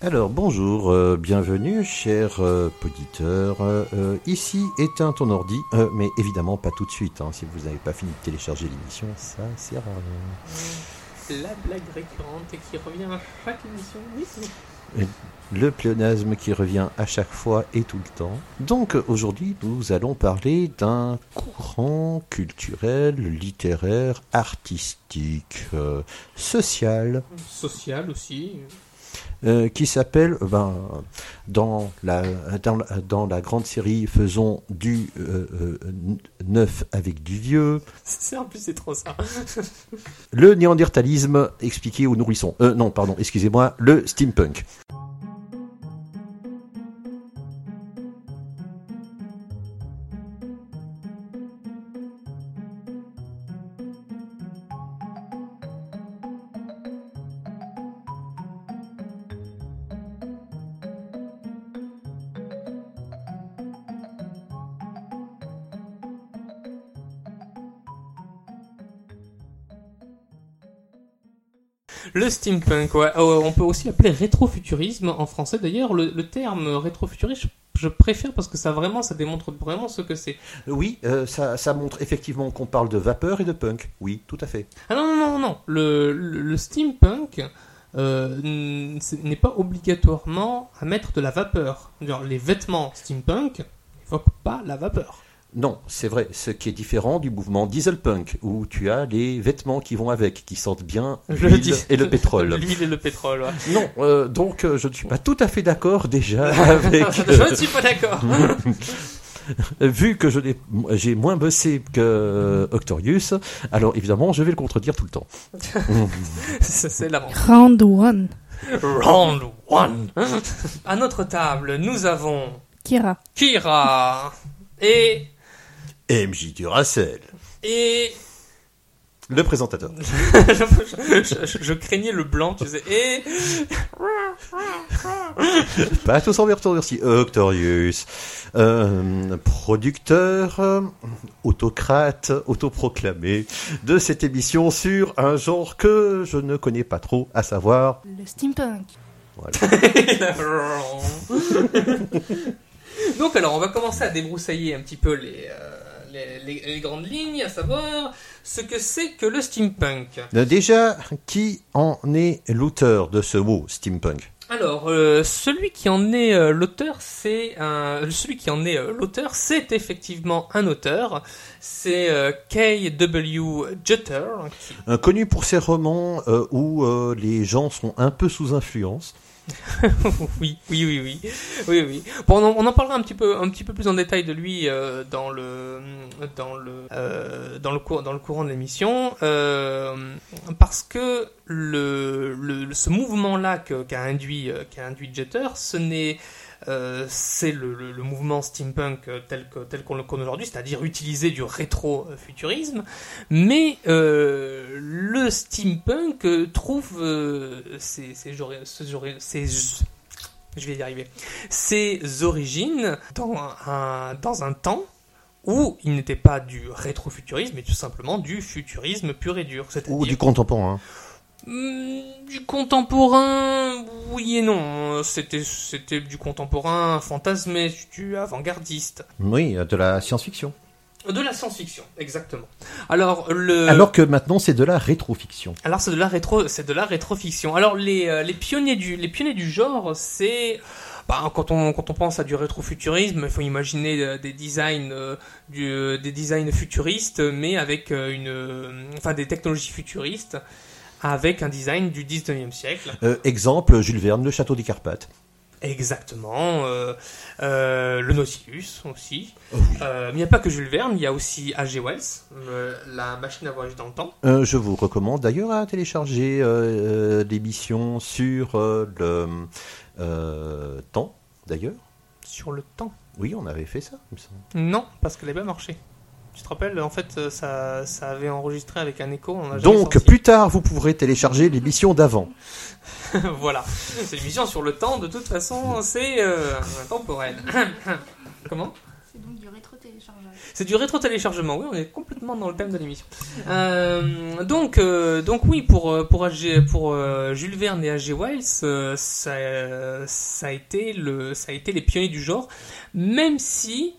Alors bonjour, euh, bienvenue chers euh, auditeurs. Euh, euh, ici éteint ton ordi, mais évidemment pas tout de suite. hein. Si vous n'avez pas fini de télécharger l'émission, ça sert à rien. La blague récurrente qui revient à chaque émission. Oui. Le pléonasme qui revient à chaque fois et tout le temps. Donc aujourd'hui nous allons parler d'un courant culturel, littéraire, artistique, social, Social aussi. Euh, qui s'appelle, ben, dans, la, dans, la, dans la grande série Faisons du euh, euh, neuf avec du vieux, C'est en plus c'est trop ça. le néandertalisme expliqué aux nourrissons. Euh, non, pardon, excusez-moi, le steampunk. Le steampunk, ouais. Euh, on peut aussi l'appeler rétrofuturisme en français. D'ailleurs, le, le terme rétrofuturiste, je, préfère parce que ça vraiment, ça démontre vraiment ce que c'est. Oui, euh, ça, ça montre effectivement qu'on parle de vapeur et de punk. Oui, tout à fait. Ah non, non, non, non. Le, le, le steampunk euh, n'est pas obligatoirement à mettre de la vapeur. Genre, les vêtements steampunk n'évoquent pas la vapeur. Non, c'est vrai, ce qui est différent du mouvement dieselpunk, où tu as les vêtements qui vont avec, qui sentent bien Le l'huile dis- et le pétrole. L'huile et le pétrole, ouais. Non, euh, donc euh, je ne suis pas tout à fait d'accord déjà avec... je ne suis pas d'accord. euh, vu que je j'ai moins bossé que Octorius, alors évidemment je vais le contredire tout le temps. C'est c'est l'avantage. Round one. Round one. À notre table, nous avons Kira. Kira et MJ Duracell, et le présentateur. je, je- je- je craignais le blanc, tu sais. Et Pas tous envers aussi. Octorius, euh, producteur, euh, autocrate, autoproclamé de cette émission sur un genre que je ne connais pas trop, à savoir... Le steampunk. donc alors, on va commencer à débroussailler un petit peu les, euh, les, les- les grandes lignes, à savoir ce que c'est que le steampunk. Déjà, qui en est l'auteur de ce mot, steampunk? Alors, euh, celui qui en est euh, l'auteur, c'est un, celui qui en est euh, l'auteur, c'est effectivement un auteur. C'est K.W. Jutter. qui- Connu pour ses romans où les gens sont un peu sous influence. oui, oui, oui, oui, oui, oui. Bon, on en, parlera un petit peu, un petit peu plus en détail de lui euh, dans le, dans le, euh, dans le cours, dans le courant de l'émission, euh, parce que le, le ce mouvement-là qu'a induit, qu'a induit Jeter, ce n'est euh, c'est le, le- le mouvement steampunk euh, tel que tel qu'on le connaît aujourd'hui, c'est-à-dire utiliser du rétro-futurisme, mais euh, le steampunk trouve ses, je vais y arriver, ses origines dans un, dans un temps où il n'était pas du rétrofuturisme, mais tout simplement du futurisme pur et dur. Ou du contemporain. Du contemporain, oui et non. C'était c'était du contemporain fantasmé, du avant-gardiste. Oui, de la science-fiction. De la science-fiction, exactement. Alors le Alors que maintenant, c'est de la rétrofiction. Alors c'est de la rétro, c'est de la rétrofiction. Alors les, euh, les pionniers du les pionniers du genre, c'est bah, quand on quand on pense à du rétrofuturisme, il faut imaginer euh, des designs euh, du, des designs futuristes, mais avec une enfin des technologies futuristes avec un design du 19e siècle. Euh, exemple, Jules Verne, le château des Carpates. Exactement. euh, euh, le Nautilus aussi. Oh oui. Mais il n'y a pas que Jules Verne, il y a aussi H.G. Wells, la machine à voyager dans le temps. Je vous recommande d'ailleurs à télécharger l'émission sur le temps, d'ailleurs. Sur le temps. Oui, on avait fait ça, il me semble. Non, parce qu'elle n'avait pas marché. Tu te rappelles, en fait, euh, ça, ça avait enregistré avec un écho. On a jamais Donc, sorti. plus tard, vous pourrez télécharger l'émission d'avant. voilà. C'est l'émission sur le temps, de toute façon, c'est euh, intemporel. Comment? C'est donc du rétro téléchargeage. C'est du rétro-téléchargement, oui, on est complètement dans le thème de l'émission. Euh, donc, euh, donc oui, pour, pour, euh, Jules Verne et H.G. Wells, euh, ça, ça, a été le, ça a été les pionniers du genre, même si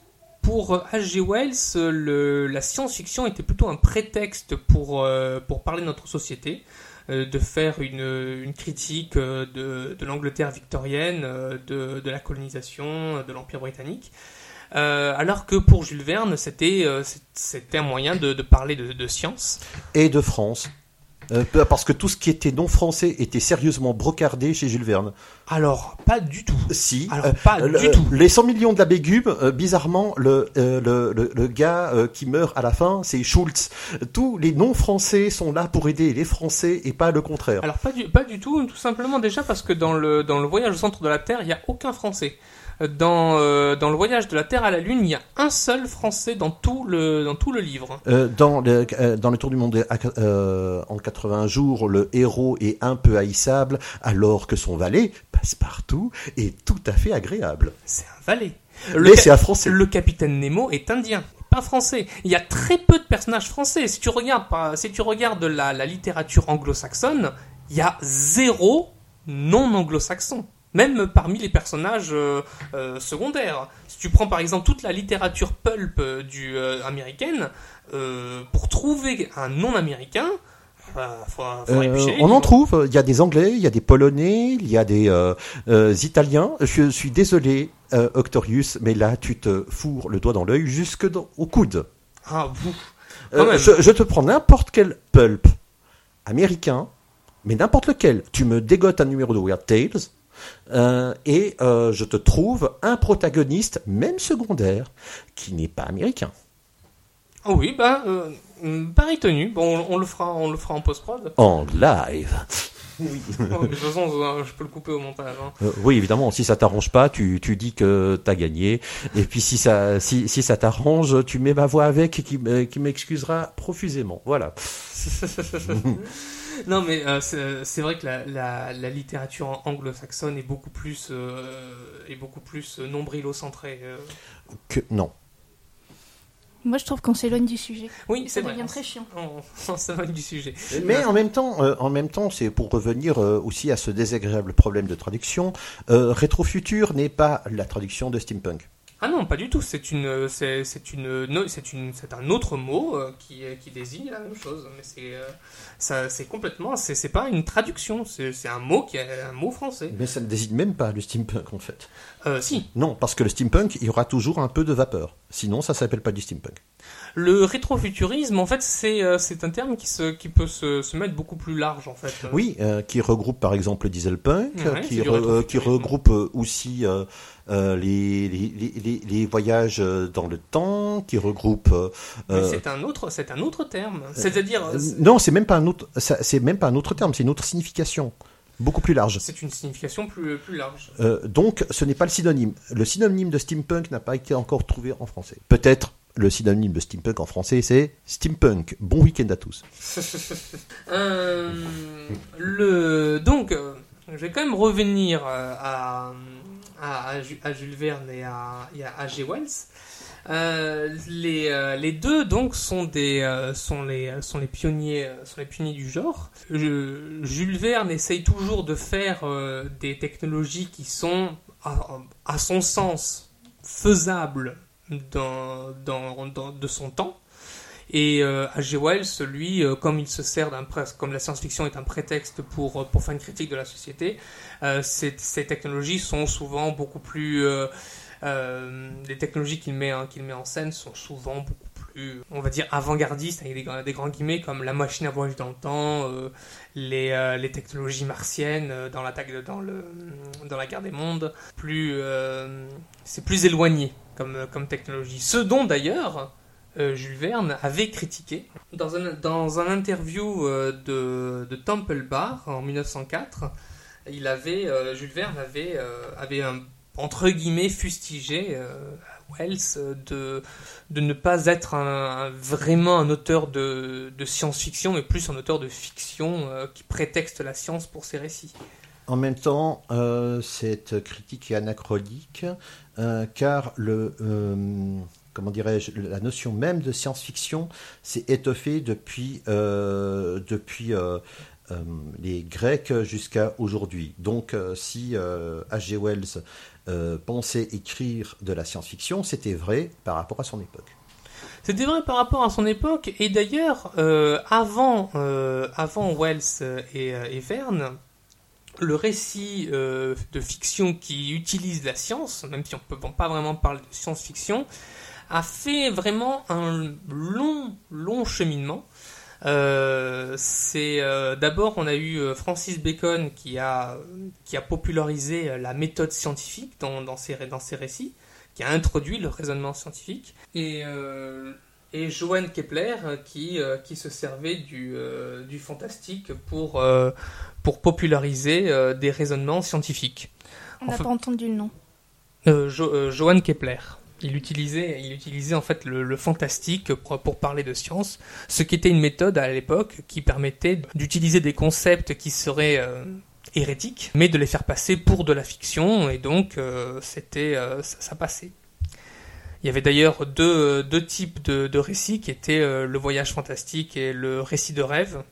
pour H.G. Wells, euh, le, la science-fiction était plutôt un prétexte pour, euh, pour parler de notre société, euh, de faire une, critique de, l'Angleterre victorienne, de, la colonisation, de l'Empire britannique. Alors que pour Jules Verne, c'était un moyen de, parler de science. Et de France. Euh, parce que tout ce qui était non français était sérieusement brocardé chez Jules Verne. Alors, pas du tout. Si. Alors, euh, pas le- du tout. Les 100 millions de la Bégube, euh, bizarrement, le, euh, le, le, le gars euh, qui meurt à la fin, c'est Schultz. Tous les non-français sont là pour aider les Français et pas le contraire. Alors, pas du, pas du tout, tout simplement déjà parce que dans le, dans le voyage au centre de la Terre, il n'y a aucun Français. Dans, euh, dans le voyage de la Terre à la Lune, il y a un seul Français dans tout le, dans tout le livre. Euh, dans, le, euh, dans le Tour du Monde euh, en 80 jours, le héros est un peu haïssable, alors que son valet, Passepartout, est tout à fait agréable. C'est un valet. Mais c'est un Français. Le capitaine Nemo est indien, pas français. Il y a très peu de personnages français. Si tu regardes, si tu regardes la, la littérature anglo-saxonne, il y a zéro non anglo-saxon. Même parmi les personnages euh, euh, secondaires. Si tu prends par exemple toute la littérature pulp euh, du euh, américaine, pour trouver un non américain, faut, faut éplucher les on en trouve. Il y a des Anglais, il y a des Polonais, il y a des Italiens. Je suis désolé, Octorius, mais là, tu te fourres le doigt dans l'œil jusque dans- au coude. Ah, je, je te prends n'importe quel pulp américain, mais n'importe lequel. Tu me dégotes un numéro de Weird Tales. Euh, et euh, je te trouve un protagoniste, même secondaire, qui n'est pas américain. Ah oui, bah, euh, pareil tenu. Bon, on, on le fera, on le fera en post-prod. En live. Oui. de toute façon, euh, je peux le couper au montage. hein. Euh, oui, évidemment, si ça t'arrange pas, tu, tu dis que t'as gagné. Et puis si ça, si, si ça t'arrange, tu mets ma voix avec qui, qui m'excusera profusément. Voilà. non, mais euh, c'est c'est vrai que la, la, la littérature anglo-saxonne est beaucoup plus, euh, est beaucoup plus nombrilo-centrée. euh. Que, non. Moi, je trouve qu'on s'éloigne du sujet. Oui, Ça c'est vrai. devient très chiant. On, on s'éloigne du sujet. Mais en même temps, euh, en même temps, c'est pour revenir euh, aussi à ce désagréable problème de traduction. Euh, Rétrofutur n'est pas la traduction de steampunk. Ah non, pas du tout. C'est une, c'est c'est une, no- c'est une, c'est un autre mot euh, qui, qui désigne la même chose. Mais c'est, euh, ça, c'est complètement, c'est c'est pas une traduction. C'est c'est un mot qui est un mot français. Mais ça ne désigne même pas le steampunk en fait. Euh, si. Non, parce que le steampunk, il y aura toujours un peu de vapeur. Sinon, ça s'appelle pas du steampunk. Le rétrofuturisme, en fait, c'est euh, un terme qui, se, qui peut se, se mettre beaucoup plus large, en fait. Oui, euh, qui regroupe par exemple le dieselpunk, Ouais, qui, re- euh, qui regroupe aussi euh, euh, les, les, les- les- les voyages dans le temps, qui regroupe. Mais c'est un autre, c'est un autre terme. C'est-à-dire, non, c'est même pas un autre. C'est même pas un autre terme, c'est une autre signification, beaucoup plus large. c'est une signification plus, plus large. Euh, donc, ce n'est pas le synonyme. Le synonyme de steampunk n'a pas été encore trouvé en français. Peut-être le synonyme de steampunk en français, c'est steampunk. Bon week-end à tous. Euh, le, donc, euh, je vais quand même revenir euh, à, à, à Ju- à Jules Verne et à, à H.G. Wells. Les, les deux donc sont des sont les sont les pionniers sont les pionniers du genre. Jules Verne essaye toujours de faire des technologies qui sont à son sens faisables dans, de son temps. Et euh, H.G. Wells, lui, euh, comme il se sert comme la science-fiction est un prétexte pour, euh, pour faire une critique de la société, euh, ces, technologies sont souvent beaucoup plus... euh, les technologies qu'il met, qu'il met en scène sont souvent beaucoup plus, on va dire, avant-gardistes, avec des, des grands guillemets, comme la machine à voyage dans le temps, les, les technologies martiennes dans l'attaque dans, dans la guerre des mondes. Plus, c'est plus éloigné comme, comme technologie. Ce dont d'ailleurs euh, Jules Verne avait critiqué. Dans un, dans un interview euh, de, de Temple Bar en 1904, il avait, euh, Jules Verne avait, euh, avait entre guillemets fustigé euh, Wells euh, de, de ne pas être vraiment un auteur de, de science-fiction, mais plus un auteur de fiction euh, qui prétexte la science pour ses récits. En même temps, euh, cette critique est anachronique, euh, car le, euh, comment dirais-je, la notion même de science-fiction s'est étoffée depuis, depuis les Grecs jusqu'à aujourd'hui. Donc, si H.G. Wells pensait écrire de la science-fiction, c'était vrai par rapport à son époque. C'était vrai par rapport à son époque, et d'ailleurs, avant, avant Wells et, et Verne, le récit de fiction qui utilise la science, même si on ne peut pas vraiment parler de science-fiction, a fait vraiment un long, long cheminement. Euh, c'est euh, d'abord on a eu euh, Francis Bacon qui a qui a popularisé la méthode scientifique dans, ses dans ses récits, qui a introduit le raisonnement scientifique et Johann Kepler qui qui se servait du du fantastique pour pour populariser des raisonnements scientifiques. On n'a pas entendu le nom. Johann Kepler. Il utilisait, il utilisait en fait le, fantastique pour, parler de science, ce qui était une méthode à l'époque qui permettait d'utiliser des concepts qui seraient euh, hérétiques, mais de les faire passer pour de la fiction, et donc euh, c'était euh, ça, passait. Il y avait d'ailleurs deux, deux, types de, récits qui étaient le voyage fantastique et le récit de rêve.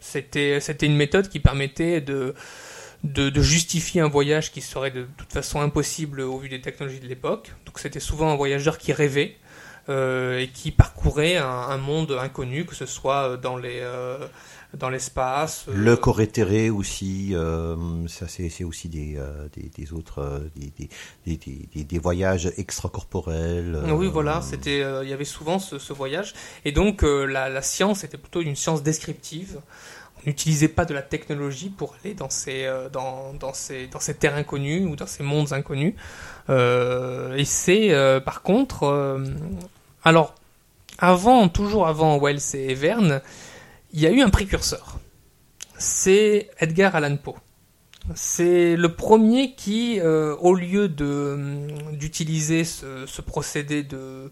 C'était une méthode qui permettait de de, justifier un voyage qui serait de, toute façon impossible au vu des technologies de l'époque. Donc c'était souvent un voyageur qui rêvait euh, et qui parcourait un, monde inconnu, que ce soit dans les euh, dans l'espace. Euh, Le Corétéré aussi, ça c'est aussi des, des, autres des, des, des, voyages extracorporels. Oui voilà, c'était il y avait souvent ce, voyage et donc la, la, science était plutôt une science descriptive n'utilisait pas de la technologie pour aller dans ces, euh, dans, dans, ces, dans ces terres inconnues ou dans ces mondes inconnus. Euh, et c'est euh, par contre, alors avant, toujours avant Wells et Verne, il y a eu un précurseur. C'est Edgar Allan Poe. C'est le premier qui, au lieu de d'utiliser ce, procédé de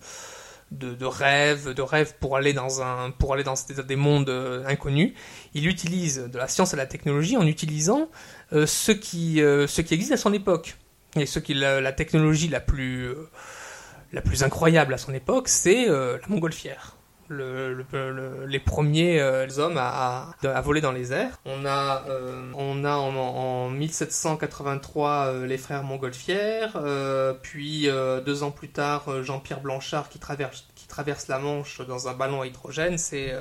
de, rêve, de rêve pour aller dans un, pour aller dans des, mondes euh, inconnus. Il utilise de la science et de la technologie en utilisant euh, ce qui, euh, ce qui existe à son époque. Et ce qui la, la technologie la plus, la plus incroyable à son époque, c'est la montgolfière le, les premiers euh, hommes à, à, voler dans les airs. On a, euh, on a en, 1783 euh, les frères Montgolfière, puis deux ans plus tard Jean-Pierre Blanchard qui traverse, qui traverse la Manche dans un ballon à hydrogène. C'est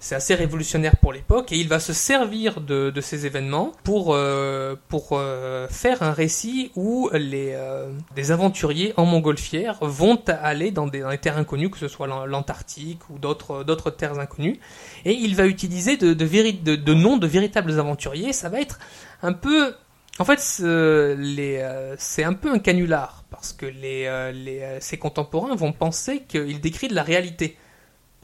c'est assez révolutionnaire pour l'époque et il va se servir de, ces événements pour, euh, pour euh, faire un récit où les, euh, des aventuriers en montgolfière vont aller dans des, terres inconnues, que ce soit l'Antarctique ou d'autres, terres inconnues, et il va utiliser de, de, de, noms de véritables aventuriers. Ça va être un peu en fait, c'est un peu un canular, parce que les, les, ses contemporains vont penser qu'il décrit de la réalité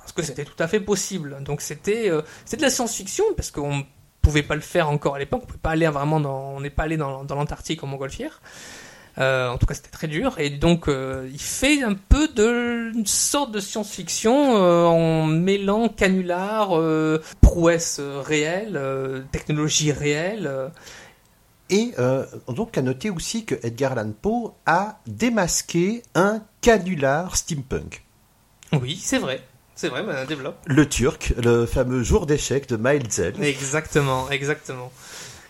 parce que c'était tout à fait possible. Donc c'était euh, de la science-fiction parce qu'on pouvait pas le faire encore à l'époque. On pouvait pas aller vraiment dans, on n'est pas allé dans, dans l'Antarctique en montgolfière. Euh, en tout cas, c'était très dur. Et donc, euh, il fait un peu de une sorte de science-fiction euh, en mêlant canular, prouesse réelle, technologie réelle. Et donc, à noter aussi que Edgar Allan Poe a démasqué un canular steampunk. Oui, c'est vrai. C'est vrai, mais développe. Le Turc, le fameux jour d'échec de Miles Zell. Exactement, exactement.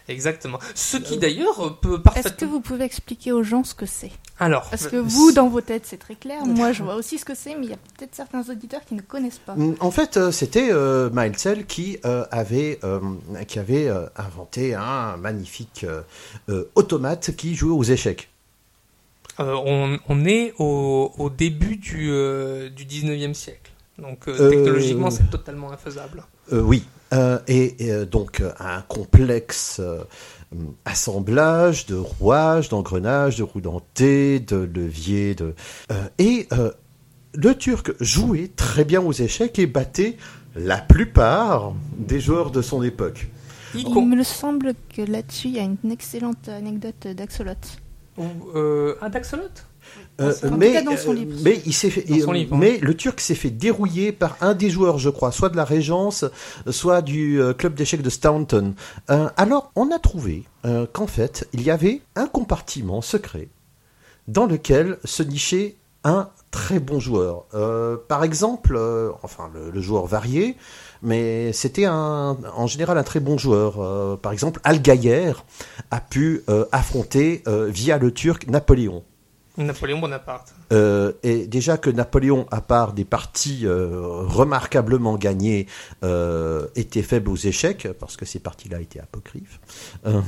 Exactement. Ce qui d'ailleurs peut parfaitement. Est-ce que vous pouvez expliquer aux gens ce que c'est? Alors. Parce que vous, dans vos têtes, c'est très clair. Moi, je vois aussi ce que c'est, mais il y a peut-être certains auditeurs qui ne connaissent pas. En fait, euh, c'était euh, Miles Zell qui euh, avait, qui avait inventé un magnifique automate qui jouait aux échecs. On, on, est au, au début du, du 19e siècle. Donc euh, technologiquement, c'est totalement infaisable. Euh, oui. Euh, et, donc un complexe assemblage de rouages, d'engrenages, de roues dentées, de leviers, de et le Turc jouait très bien aux échecs et battait la plupart des joueurs de son époque. Il me semble que là-dessus, il y a une excellente anecdote d'Axolot. Euh, un d'Axolot? Euh, mais, euh, mais, il s'est fait, mais le Turc s'est fait dérouiller par un des joueurs, je crois, soit de la Régence, soit du euh, club d'échecs de Staunton. alors, on a trouvé qu'en fait, il y avait un compartiment secret dans lequel se nichait un très bon joueur. Euh, par exemple, euh, enfin le, le joueur varié, mais c'était en général un très bon joueur. Euh, par exemple, Al Gaillère a pu euh, affronter euh, via le Turc Napoléon. Napoléon Bonaparte. Euh, et déjà que Napoléon, à part des parties euh, remarquablement gagnées, euh, était faible aux échecs, parce que ces parties-là étaient apocryphes. Euh,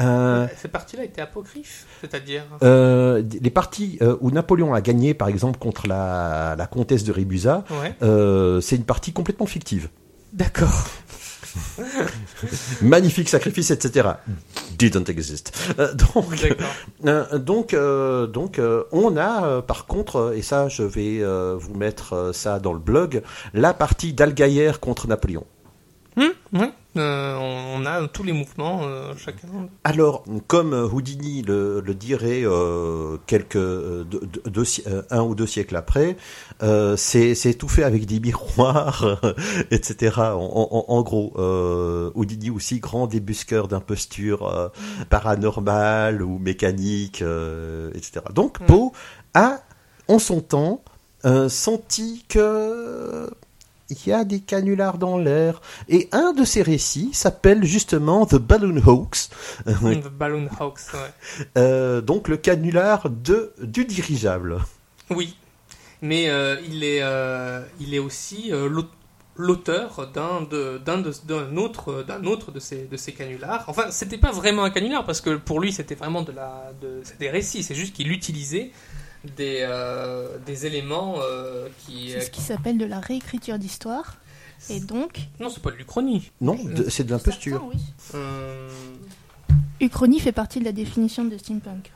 euh, Ces parties-là étaient apocryphes, c'est-à-dire. euh, les parties euh, où Napoléon a gagné, par exemple, contre la, la comtesse de Ouais. euh, c'est une partie complètement fictive. D'accord. Magnifique sacrifice, etc. Didn't exist. Euh, donc. Euh, donc, euh, donc euh, on a euh, par contre, et ça je vais euh, vous mettre euh, ça dans le blog, la partie d'Algaïère contre Napoléon. Hum, ouais. Euh, on, a tous les mouvements, euh, chacun. Alors, comme euh, Houdini le, le dirait euh, quelques deux- un ou deux siècles après, c'est tout fait avec des miroirs, etc. En, en- en gros, Houdini aussi grand débusqueur d'impostures paranormales ou mécaniques, etc. Donc, Mm. Poe a, en son temps, senti que il y a des canulars dans l'air. Et un de ces récits s'appelle justement The Balloon Hoax, The Balloon ouais. euh, donc le canular de, du dirigeable. Oui, mais euh, il, est, euh, il est aussi euh, l'au- l'auteur d'un de- d'un de- d'un autre, d'un autre de, ces, de ces canulars. Enfin, c'était pas vraiment un canular, parce que pour lui, c'était vraiment de la, de, des récits, c'est juste qu'il utilisait des, euh, des éléments euh, qui... C'est ce qui s'appelle de la réécriture d'histoire. Et donc. Non, c'est pas de l'Uchronie. Non, de- c'est de l'imposture. Certains, oui. Euh, Uchronie fait partie de la définition de steampunk.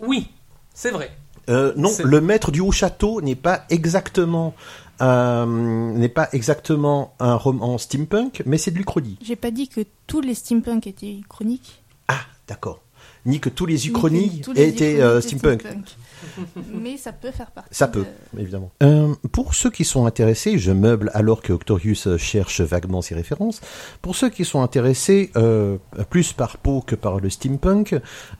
Oui, c'est vrai. Euh, non, C'est- le maître du haut château n'est pas exactement euh, n'est pas exactement un roman steampunk, mais c'est de l'Uchronie. J'ai pas dit que tous les steampunk étaient uchroniques. Ah, d'accord. Ni que tous les Uchronies étaient uchronies euh, steampunk. Mais ça peut faire partie. Ça peut, de- évidemment. Euh, pour ceux qui sont intéressés, je meuble alors que Octorius cherche vaguement ses références. Pour ceux qui sont intéressés, euh, plus par Poe que par le steampunk,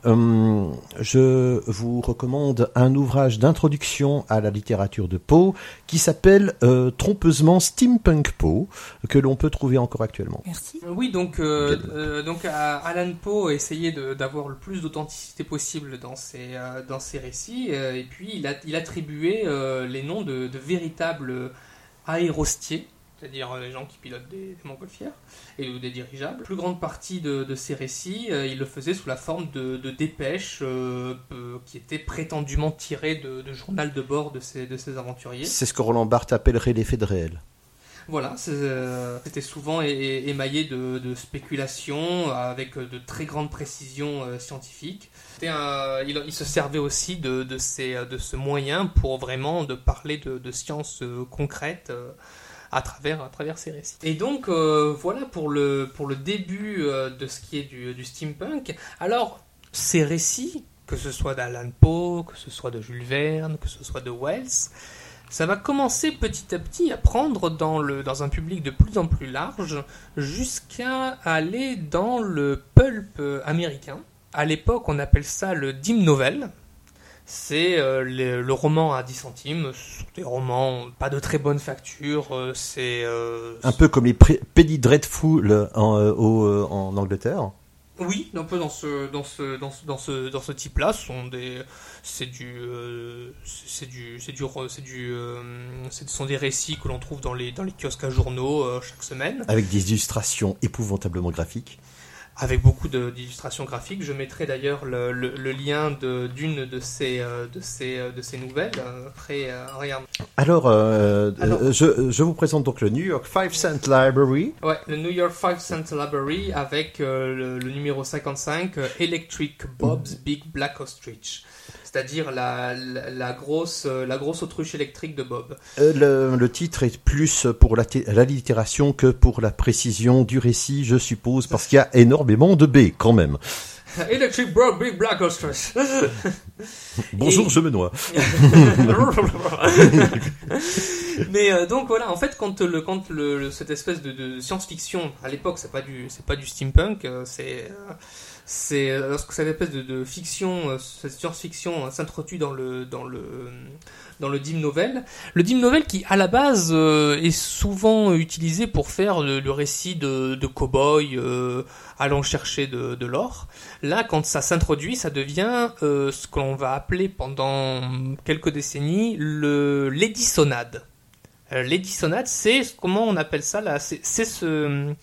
euh, je vous recommande un ouvrage d'introduction à la littérature de Poe qui s'appelle euh, trompeusement Steampunk Poe, que l'on peut trouver encore actuellement. Merci. Oui, donc, euh, euh, donc Alan Poe a essayé d'avoir le plus d'authenticité possible dans ses, euh, dans récits, euh, et puis il, a, il attribuait euh, les noms de, de véritables aérostiers, c'est-à-dire les gens qui pilotent des, montgolfières et des dirigeables. La plus grande partie de, de ces récits, il le faisait sous la forme de, de dépêches qui étaient prétendument tirées de, de journal de bord de ces, de aventuriers. C'est ce que Roland Barthes appellerait l'effet de réel. Voilà, euh, c'était souvent émaillé de, de spéculations avec euh, de très grandes précisions euh, scientifiques. Il, se servait aussi de, ces, de ce moyen pour vraiment de parler de, sciences concrètes à travers, à travers ces récits. Et donc voilà pour le, pour le début de ce qui est du, du steampunk. Alors, ces récits, que ce soit d'Alan Poe, que ce soit de Jules Verne, que ce soit de Wells, ça va commencer petit à petit à prendre dans, le, dans un public de plus en plus large jusqu'à aller dans le pulp américain. À l'époque, on appelle ça le dim novel. C'est euh, le, roman à 10 centimes. Ce sont des romans pas de très bonne facture. euh, C'est euh, Un peu comme les Penny Dreadful en, au, en Angleterre. Oui, un peu dans ce dans ce dans ce dans ce, dans ce type-là, ce sont des c'est du euh, c'est du c'est du c'est du euh, ce sont des récits que l'on trouve dans les dans les kiosques à journaux euh, chaque semaine avec des illustrations épouvantablement graphiques. avec beaucoup de- d'illustrations graphiques. Je mettrai d'ailleurs le, le, le lien d'une de ces de ces de ces nouvelles. Après, regarde. Alors, Alors- euh, je, je vous présente donc le New York 5 Cent Library. Ouais, le New York 5 Cent Library avec le, le numéro 55, euh, Electric Bob's Big Black Ostrich. C'est-à-dire la, la, la grosse, euh, la grosse autruche électrique de Bob. Euh, le, le titre est plus pour la l'allitération que pour la précision du récit, je suppose, parce qu'il y a énormément de B quand même. Electric Big Black Ostrich. Bonjour, Et- je me noie. Mais euh, donc voilà, en fait, quand le quand le, cette espèce de, de science-fiction à l'époque, c'est pas du c'est pas du steampunk, c'est euh, C'est euh, lorsque cette espèce de, fiction, euh, cette science-fiction euh, s'introduit dans le dans le dans le dim novel. Le dim novel qui à la base est souvent utilisé pour faire le, récit de, de cow-boy allant chercher de, l'or. Là, quand ça s'introduit, ça devient euh, ce que l'on va appeler pendant quelques décennies le l'édissonade. Euh, L'édissonade, c'est comment on appelle ça là? C'est ce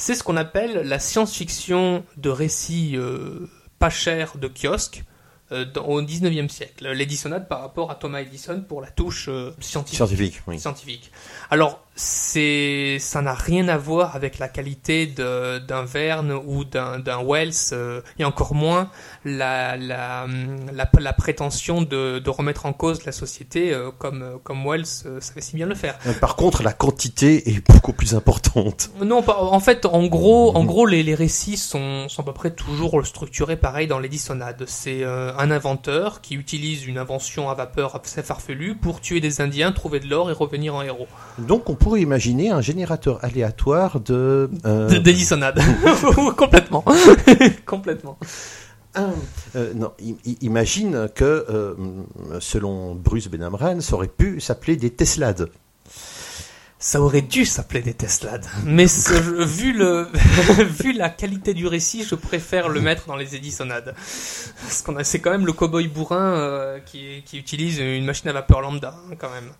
c'est ce qu'on appelle la science-fiction de récits euh, pas chers de kiosque euh, dans- au 19e siècle. L'Edisonade par rapport à Thomas Edison pour la touche euh, scientifique. Scientifique, oui. scientifique. Alors, c'est, ça n'a rien à voir avec la qualité de- d'un Verne ou d'un, d'un Wells, euh, et encore moins la, la, la, la prétention de, de remettre en cause la société euh, comme, comme Wells euh, savait si bien le faire. Euh, Par contre, la quantité est beaucoup plus importante. Non, en fait, en gros, en gros, les, les récits sont, sont à peu près toujours structurés pareil dans l'Edisonade. C'est euh, un inventeur qui utilise une invention à vapeur assez farfelue pour tuer des Indiens, trouver de l'or et revenir en héros. Donc, on pourrait imaginer un générateur aléatoire de... euh. Complètement. Complètement. euh, non, imagine que, euh, selon Bruce Benamran, ça aurait pu s'appeler des Teslades. Ça aurait dû s'appeler des Teslades. Mais ce- vu, le, vu la qualité du récit, je préfère le mettre dans les Edisonades. Parce qu'on a, c'est quand même le cowboy bourrin euh, qui, qui utilise une machine à vapeur lambda, hein, quand même.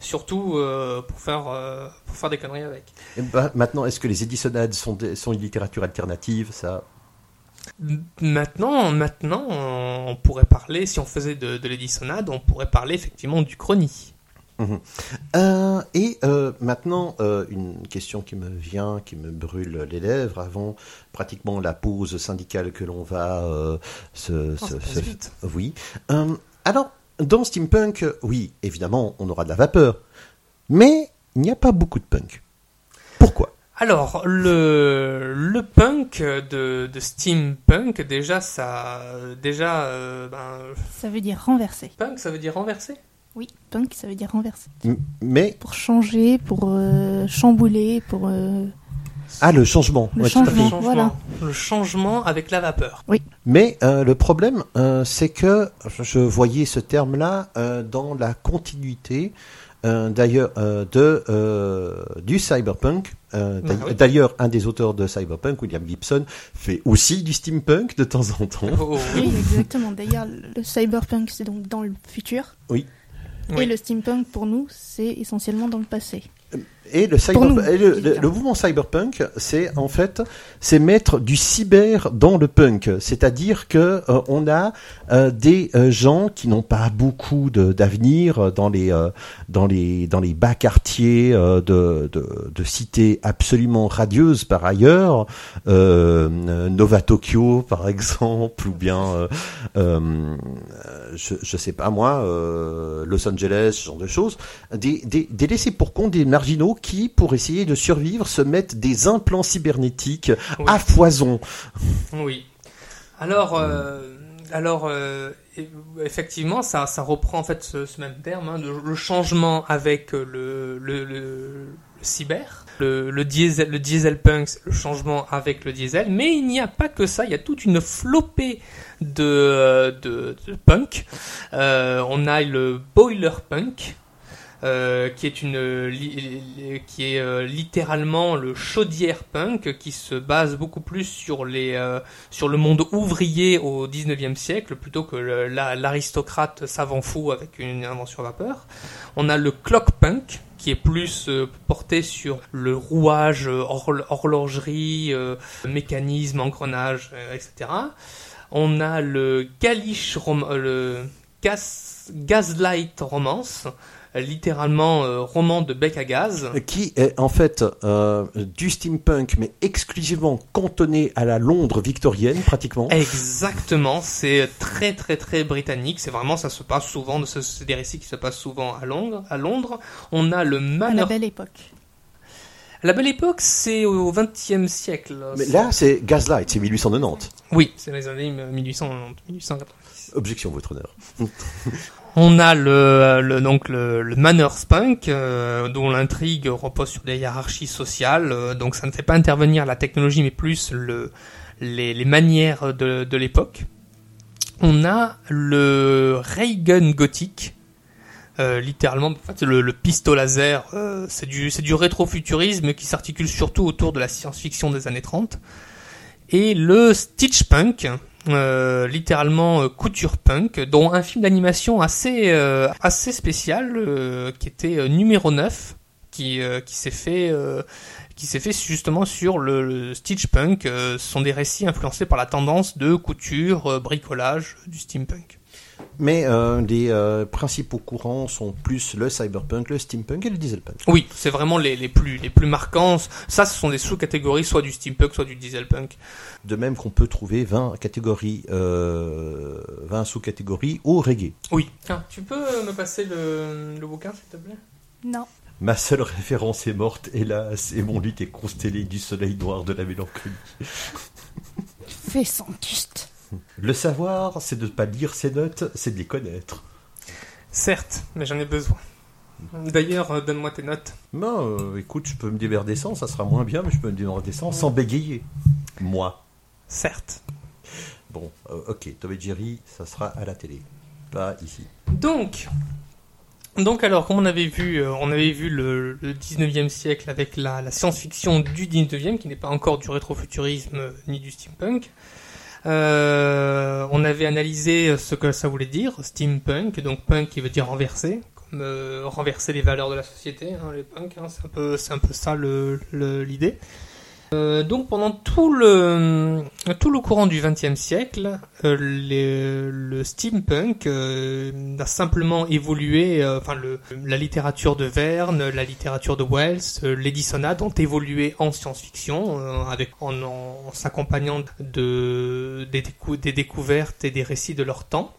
Surtout euh, pour, faire, euh, pour faire des conneries avec. Ben, maintenant, est-ce que les Edisonades sont, des- sont une littérature alternative Ça, Maintenant, maintenant, on pourrait parler, si on faisait de, de l'Edisonade, on pourrait parler effectivement du chrony. Euh, et euh, maintenant, euh, une question qui me vient, qui me brûle les lèvres avant pratiquement la pause syndicale que l'on va euh, se, Oh, se- se-. Oui. Euh, alors, dans steampunk, oui, évidemment, on aura de la vapeur, mais il n'y a pas beaucoup de punk. Pourquoi? Alors, le, le punk de, de steampunk, déjà, ça, déjà, euh, ben, Ça veut dire renverser. punk, ça veut dire renverser? Oui, punk, ça veut dire renverser. M- Mais Pour changer, pour euh, chambouler, pour... euh, ah, le changement. Le ouais, tout à fait. changement. Le changement, voilà. le changement avec la vapeur. Mais euh, le problème, euh, c'est que je voyais ce terme-là euh, dans la continuité euh, d'ailleurs euh, de euh, du cyberpunk. Euh, d'ailleurs- Ah oui. D'ailleurs, un des auteurs de cyberpunk, William Gibson, fait aussi du steampunk de temps en temps. Oh, Oui, exactement. D'ailleurs, le cyberpunk, c'est donc dans le futur. Oui. Et le steampunk, pour nous, c'est essentiellement dans le passé. Et le, cyber- et mouvement cyberpunk, c'est en fait, c'est mettre du cyber dans le punk. C'est-à-dire que euh, on a euh, des euh, gens qui n'ont pas beaucoup d'avenir dans les dans les dans les bas quartiers de, de de cités absolument radieuses par ailleurs, Nova Tokyo par exemple, ou bien je je sais pas moi, Los Angeles, ce genre de choses. Des, des, des laissés pour compte des marginaux qui, pour essayer de survivre, se mettent des implants cybernétiques Oui. à foison. Oui. Alors, euh, alors euh, effectivement, ça, ça reprend en fait ce, ce même terme, hein, de- le changement avec euh, le, le, cyber, le, le diesel, le diesel punk, le changement avec le diesel. Mais il n'y a pas que ça, il y a toute une flopée de, de, de punk. Euh, on a le boiler punk. Euh, qui est une qui est euh, littéralement le chaudière punk qui se base beaucoup plus sur les euh, sur le monde ouvrier au 19e siècle plutôt que l'aristocrate savant fou avec une invention vapeur. On a le clock punk qui est plus euh, porté sur le rouage, horl- horlogerie, mécanisme, engrenage, etc. On a le Galish le gas, Gaslight Romance, littéralement euh, roman de bec à gaz. Qui est en fait euh, du steampunk, mais exclusivement cantonné à la Londres victorienne, pratiquement. Exactement, c'est très très très britannique. C'est vraiment ça se passe souvent. ce- C'est des récits qui se passent souvent à Londres. À Londres, on a le À la Manor. belle époque. La belle époque, c'est au XXe siècle. Mais là, c'est Gaslight, c'est 1890. oui, c'est les années 1890, 1890. Objection, votre honneur. On a le, le donc le, le Manners Punk, euh, dont l'intrigue repose sur des hiérarchies sociales. euh, donc ça ne fait pas intervenir la technologie, mais plus le les, manières de, l'époque. On a le ray gun gothique, euh, littéralement, le, laser, c'est du, du rétrofuturisme qui s'articule surtout autour de la science-fiction des années 30. Et le Stitch Punk, euh, littéralement euh, couture punk, dont un film d'animation assez, euh, assez spécial, euh, qui était euh, numéro 9, qui, qui s'est fait... qui s'est fait justement sur le, le Stitch Punk. Ce sont des récits influencés par la tendance de couture, bricolage du steampunk. Mais euh, les euh, principaux courants sont plus le cyberpunk, le steampunk et le dieselpunk. Oui, c'est vraiment les, les plus les plus marquants. Ça, ce sont des sous-catégories, soit du steampunk, soit du dieselpunk. De même qu'on peut trouver 20 catégories, euh, 20 sous-catégories au reggae. Oui. Tu peux me passer le, le bouquin, s'il te plaît? Non. Ma seule référence est morte, hélas, et mon lit est constellé du soleil noir de la mélancolie. Fais son custe. Le savoir, c'est de ne pas lire ses notes, c'est de les connaître. Certes, mais j'en ai besoin. D'ailleurs, euh, donne-moi tes notes. Non, euh, écoute, je peux me démerder sans, ça sera moins bien, mais je peux me démerder sans, sans bégayer. Moi. Certes. Bon, euh, ok, Tom et Jerry, ça sera à la télé, pas ici. Donc, donc alors, comme on avait vu, euh, on avait vu le, le 19e siècle avec la, la science-fiction du 19e, qui n'est pas encore du rétrofuturisme euh, ni du steampunk. Euh, on avait analysé ce que ça voulait dire, steampunk, donc punk qui veut dire renverser, comme euh, renverser les valeurs de la société, hein, les punks, hein, c'est un peu, ça l'idée. Euh, donc pendant tout le tout le courant du XXe siècle, euh, les- le steampunk euh, a simplement évolué. euh, enfin, le, la littérature de Verne, la littérature de Wells, euh, l'Edisonade ont évolué en science-fiction, euh, avec en, en s'accompagnant de des, décou- des découvertes et des récits de leur temps.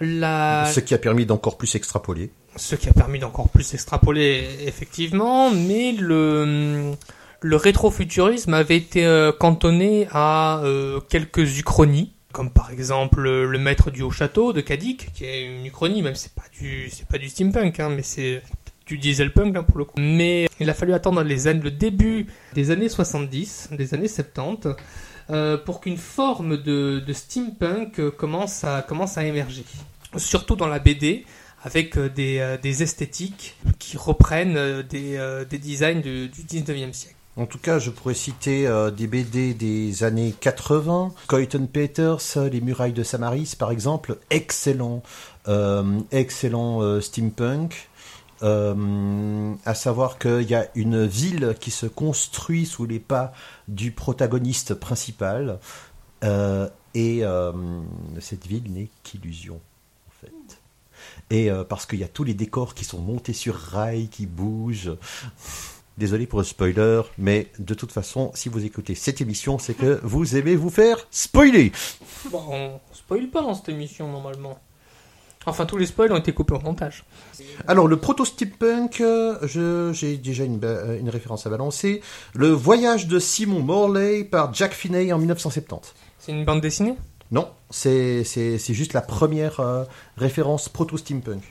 La, Ce qui a permis d'encore plus extrapoler. ce qui a permis d'encore plus extrapoler effectivement, mais le le rétrofuturisme avait été euh, cantonné à euh, quelques uchronies, comme par exemple euh, le maître du haut château de Kadik, qui est une uchronie, même c'est pas du c'est pas du steampunk, hein, mais c'est du dieselpunk pour le coup. Mais il a fallu attendre les années, le début des années 70, des années 70, euh, pour qu'une forme de, steampunk commence à commence à émerger, surtout dans la BD avec des, esthétiques qui reprennent des, des designs du 19e siècle. En tout cas, je pourrais citer euh, des BD des années 80, Coyton Peters, euh, Les Murailles de Samaris, par exemple, excellent, euh, excellent steampunk. À savoir qu'il y a une ville qui se construit sous les pas du protagoniste principal, et cette ville n'est qu'illusion, en fait. Et parce qu'il y a tous les décors qui sont montés sur rails, qui bougent. Désolé pour le spoiler, mais de toute façon, si vous écoutez cette émission, c'est que vous aimez vous faire spoiler. Bon, on spoil pas dans cette émission normalement. Enfin, tous les spoils ont été coupés au montage. Alors, le proto-steampunk, euh, j'ai déjà une, euh, une référence à balancer. Le voyage de Simon Morley par Jack Finney en 1970. C'est une bande dessinée? Non, c'est juste la première euh, référence proto-steampunk,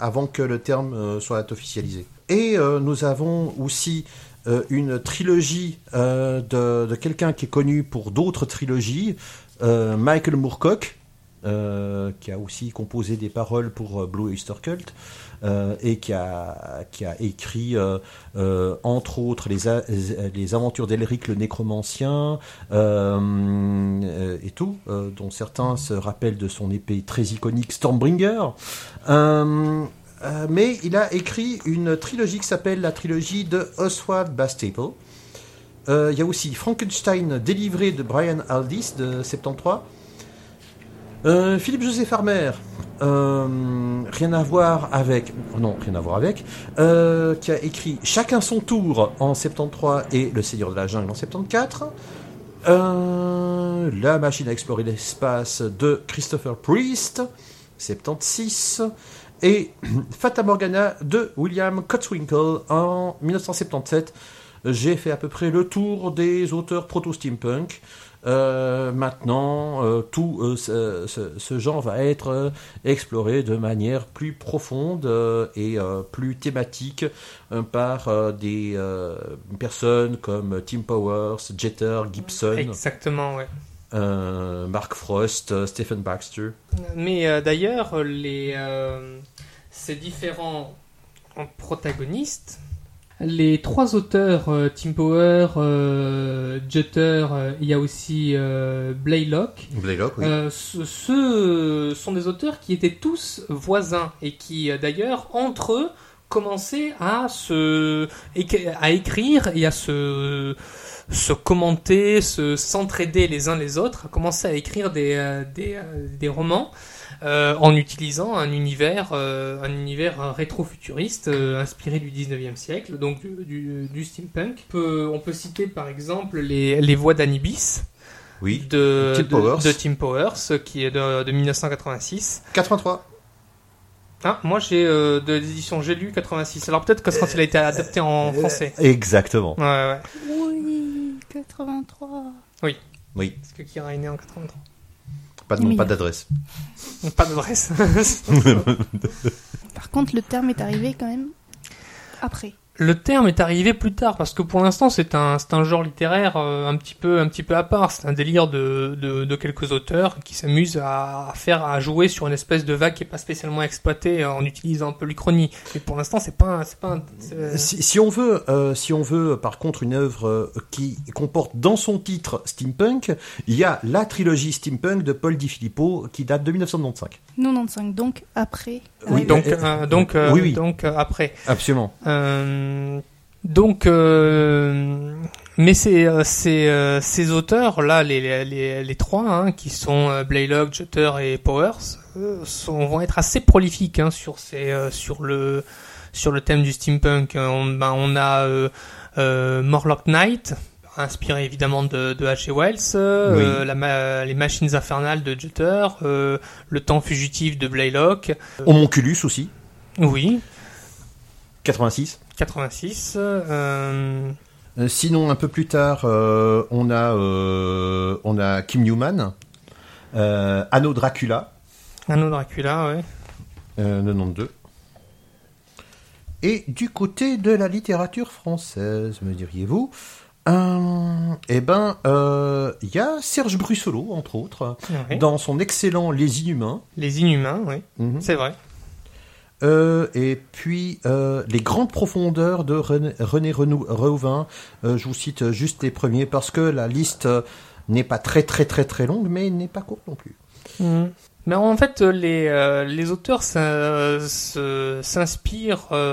avant que le terme euh, soit officialisé. Et euh, nous avons aussi euh, une trilogie euh, de, quelqu'un qui est connu pour d'autres trilogies, Michael Moorcock, qui a aussi composé des paroles pour Blue Oyster Cult, et qui a, qui a écrit, entre autres, les, les aventures d'Elric le Nécromancien, et tout, dont certains se rappellent de son épée très iconique Stormbringer. Euh, mais il a écrit une trilogie qui s'appelle la trilogie de Oswald Bastaple. Euh, Il y a aussi Frankenstein délivré de Brian Aldiss de 73. Euh, Philippe José Farmer, rien à voir avec, non, rien à voir avec, qui a écrit Chacun son tour en 73 et Le Seigneur de la Jungle en 74. Euh, la machine à explorer l'espace de Christopher Priest, 76. Et Fata Morgana de William Cotswinkle en 1977. J'ai fait à peu près le tour des auteurs proto-steampunk. Euh, maintenant, euh, tout euh, ce, genre va être exploré de manière plus profonde et plus thématique par des personnes comme Tim Powers, Jeter, Gibson, Exactement, ouais. Euh, Mark Frost, euh, Stephen Baxter. Mais euh, d'ailleurs, les, euh, ces différents protagonistes, les trois auteurs, euh, Tim Power, euh, Jutter, euh, il y a aussi euh, Blaylock, Blaylock, oui. euh, ce, ce sont des auteurs qui étaient tous voisins et qui d'ailleurs entre eux commençaient à se à écrire et à se se commenter, se s'entraider les uns les autres, à commencer à écrire des euh, des, euh, des romans euh, en utilisant un univers euh, un univers rétro-futuriste euh, inspiré du 19e siècle, donc du, du, du steampunk. On peut, on peut citer par exemple les, les voix d'Anibis oui. de Tim de- Powers. de Tim Powers, qui est de, de 1986. 83. Ah, moi j'ai euh, de l'édition J'ai lu 86. Alors peut-être que c'est quand il a été adapté en français. Exactement. Ouais, ouais. Oui, 83. Oui. Parce que Kira est né en 83. Pas de nom, pas d'adresse. Pas d'adresse. Par contre, le terme est arrivé quand même après. Le terme est arrivé plus tard parce que pour l'instant c'est un c'est un genre littéraire euh, un petit peu un petit peu à part. C'est un délire de, de, de quelques auteurs qui s'amusent à, faire à jouer sur une espèce de vague qui est pas spécialement exploitée en utilisant un peu l'Uchronie. Mais pour l'instant c'est pas un- c'est pas un- Si, si on veut, euh, si on veut, par contre, une œuvre euh, qui comporte dans son titre steampunk, il y a la trilogie steampunk de Paul Di Filippo qui date de 1995. 95, donc après. Oui, donc euh, euh, donc euh, oui, oui. donc euh, après. Absolument. Donc, euh, mais ces, euh, ces, euh, ces auteurs là, les, les, les, trois, hein, qui sont Blaylock, Jutter et Powers, sont, vont être assez prolifiques hein, sur ces, sur le, sur le thème du steampunk. On, ben, on a euh, euh, Morlock Knight, inspiré évidemment de, de H.G. Wells, euh, Oui. la ma- les machines infernales de Jutter, le temps fugitif de Blaylock. Homonculus aussi, Oui, 86. 86. Euh, Euh, sinon, un peu plus tard, euh, on a, euh, on a Kim Newman, Anno Dracula, Anno Dracula, ouais. euh, 92. Et du côté de la littérature française, me diriez-vous? Eh ben, il y a Serge Brussolo, entre autres, Ouais. dans son excellent Les Inhumains. Les Inhumains, oui, Mhm. c'est vrai. Euh, et puis euh, les grandes profondeurs de René, René. Euh, je vous cite juste les premiers parce que la liste n'est pas très très très très longue, mais n'est pas courte non plus. Mais en fait, les, les auteurs s'inspirent,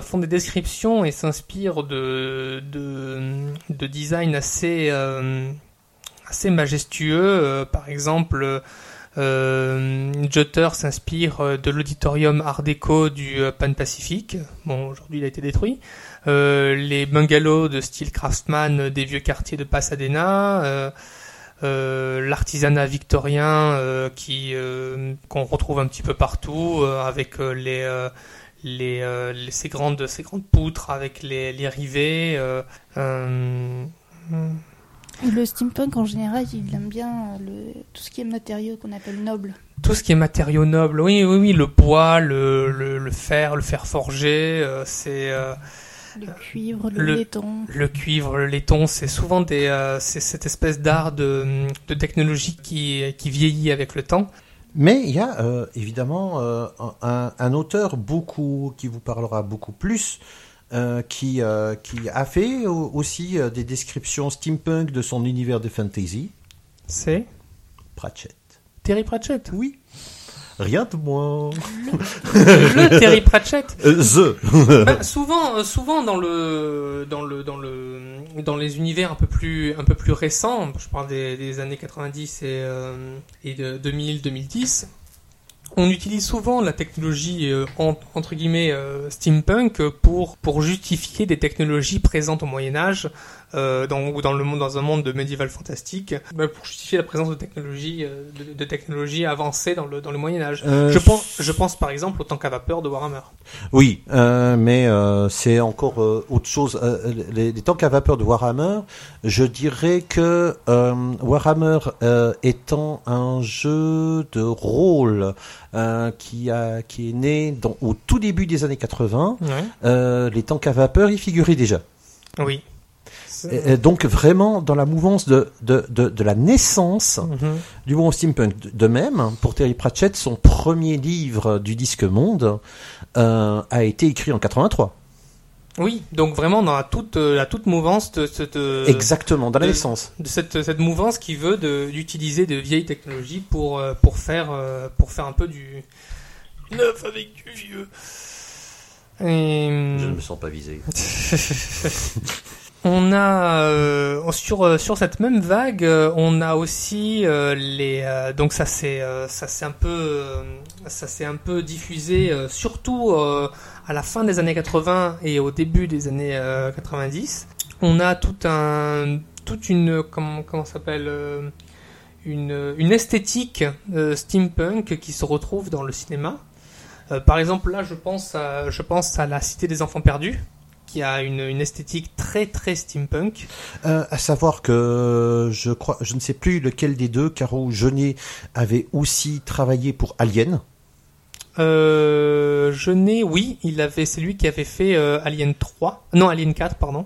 font des descriptions et s'inspirent de, de, de design assez, assez majestueux. Par exemple, euh, Jutter s'inspire euh, de l'auditorium Art déco du euh, Pan Pacifique. Bon, aujourd'hui il a été détruit. Euh, les bungalows de style craftsman des vieux quartiers de Pasadena. l'artisanat victorien qui qu'on retrouve un petit peu partout avec les les, ces grandes ces grandes poutres avec les, rivets Le steampunk en général, il aime bien euh, le... tout ce qui est matériaux qu'on appelle nobles. tout ce qui est matériaux nobles oui oui oui le bois le, le, le fer le fer forgé euh, c'est euh, Le cuivre, le, le- laiton. le cuivre le laiton c'est souvent des euh, c'est cette espèce d'art de, de technologie qui qui vieillit avec le temps Mais il y a euh, évidemment euh, un, un auteur beaucoup qui vous parlera beaucoup plus. Euh, qui, euh, qui a fait au- aussi euh, des descriptions steampunk de son univers de fantasy, c'est Pratchett. Terry Pratchett? Oui. Rien de moins. le Terry Pratchett the. Bah, souvent, souvent dans le, dans le, dans le, dans les univers un peu plus, un peu plus récents, je parle des, des années 90 et, et de 2000, 2010, on utilise souvent la technologie euh, en- entre guillemets euh, steampunk pour pour justifier des technologies présentes au Moyen Âge euh, dans, ou dans le monde, dans un monde de médiéval fantastique, bah, pour justifier la présence de technologies, euh, de, de technologies avancées dans le, dans le Moyen Âge. Euh, Je pense, je pense par exemple au tank à vapeur de Warhammer. Oui, mais c'est encore autre chose. Les, les tanks à vapeur de Warhammer, je dirais que Warhammer étant un jeu de rôle euh, qui, a, qui est né dans, au tout début des années 80, Ouais. euh, les tanks à vapeur y figuraient déjà. Oui. Et- et donc vraiment dans la mouvance de, de, de, de la naissance Mhm. du mouvement steampunk. De- même, pour Terry Pratchett, son premier livre du disque monde euh, a été écrit en 83. Oui, donc vraiment dans la toute, euh, la toute mouvance de cette, euh, Exactement, dans la de- naissance. de cette, cette mouvance qui veut d'utiliser de vieilles technologies pour, pour, faire, pour faire un peu du neuf avec du vieux. Et, Je ne me sens pas visé. On a euh, sur euh, sur cette même vague, euh, on a aussi euh, les euh, donc ça c'est ça c'est un peu ça s'est un peu diffusé surtout à la fin des années 80 et au début des années euh, 90. On a tout un toute une comment comment s'appelle une une esthétique steampunk qui se retrouve dans le cinéma. Par exemple là je pense à je pense à la Cité des enfants perdus qui a une, une esthétique très très steampunk. Euh, à savoir que je crois, je ne sais plus lequel des deux, Caro Jeunet avait aussi travaillé pour Alien. Euh, Jeunet, oui, il avait, c'est lui qui avait fait euh, Alien 3, non Alien 4, pardon.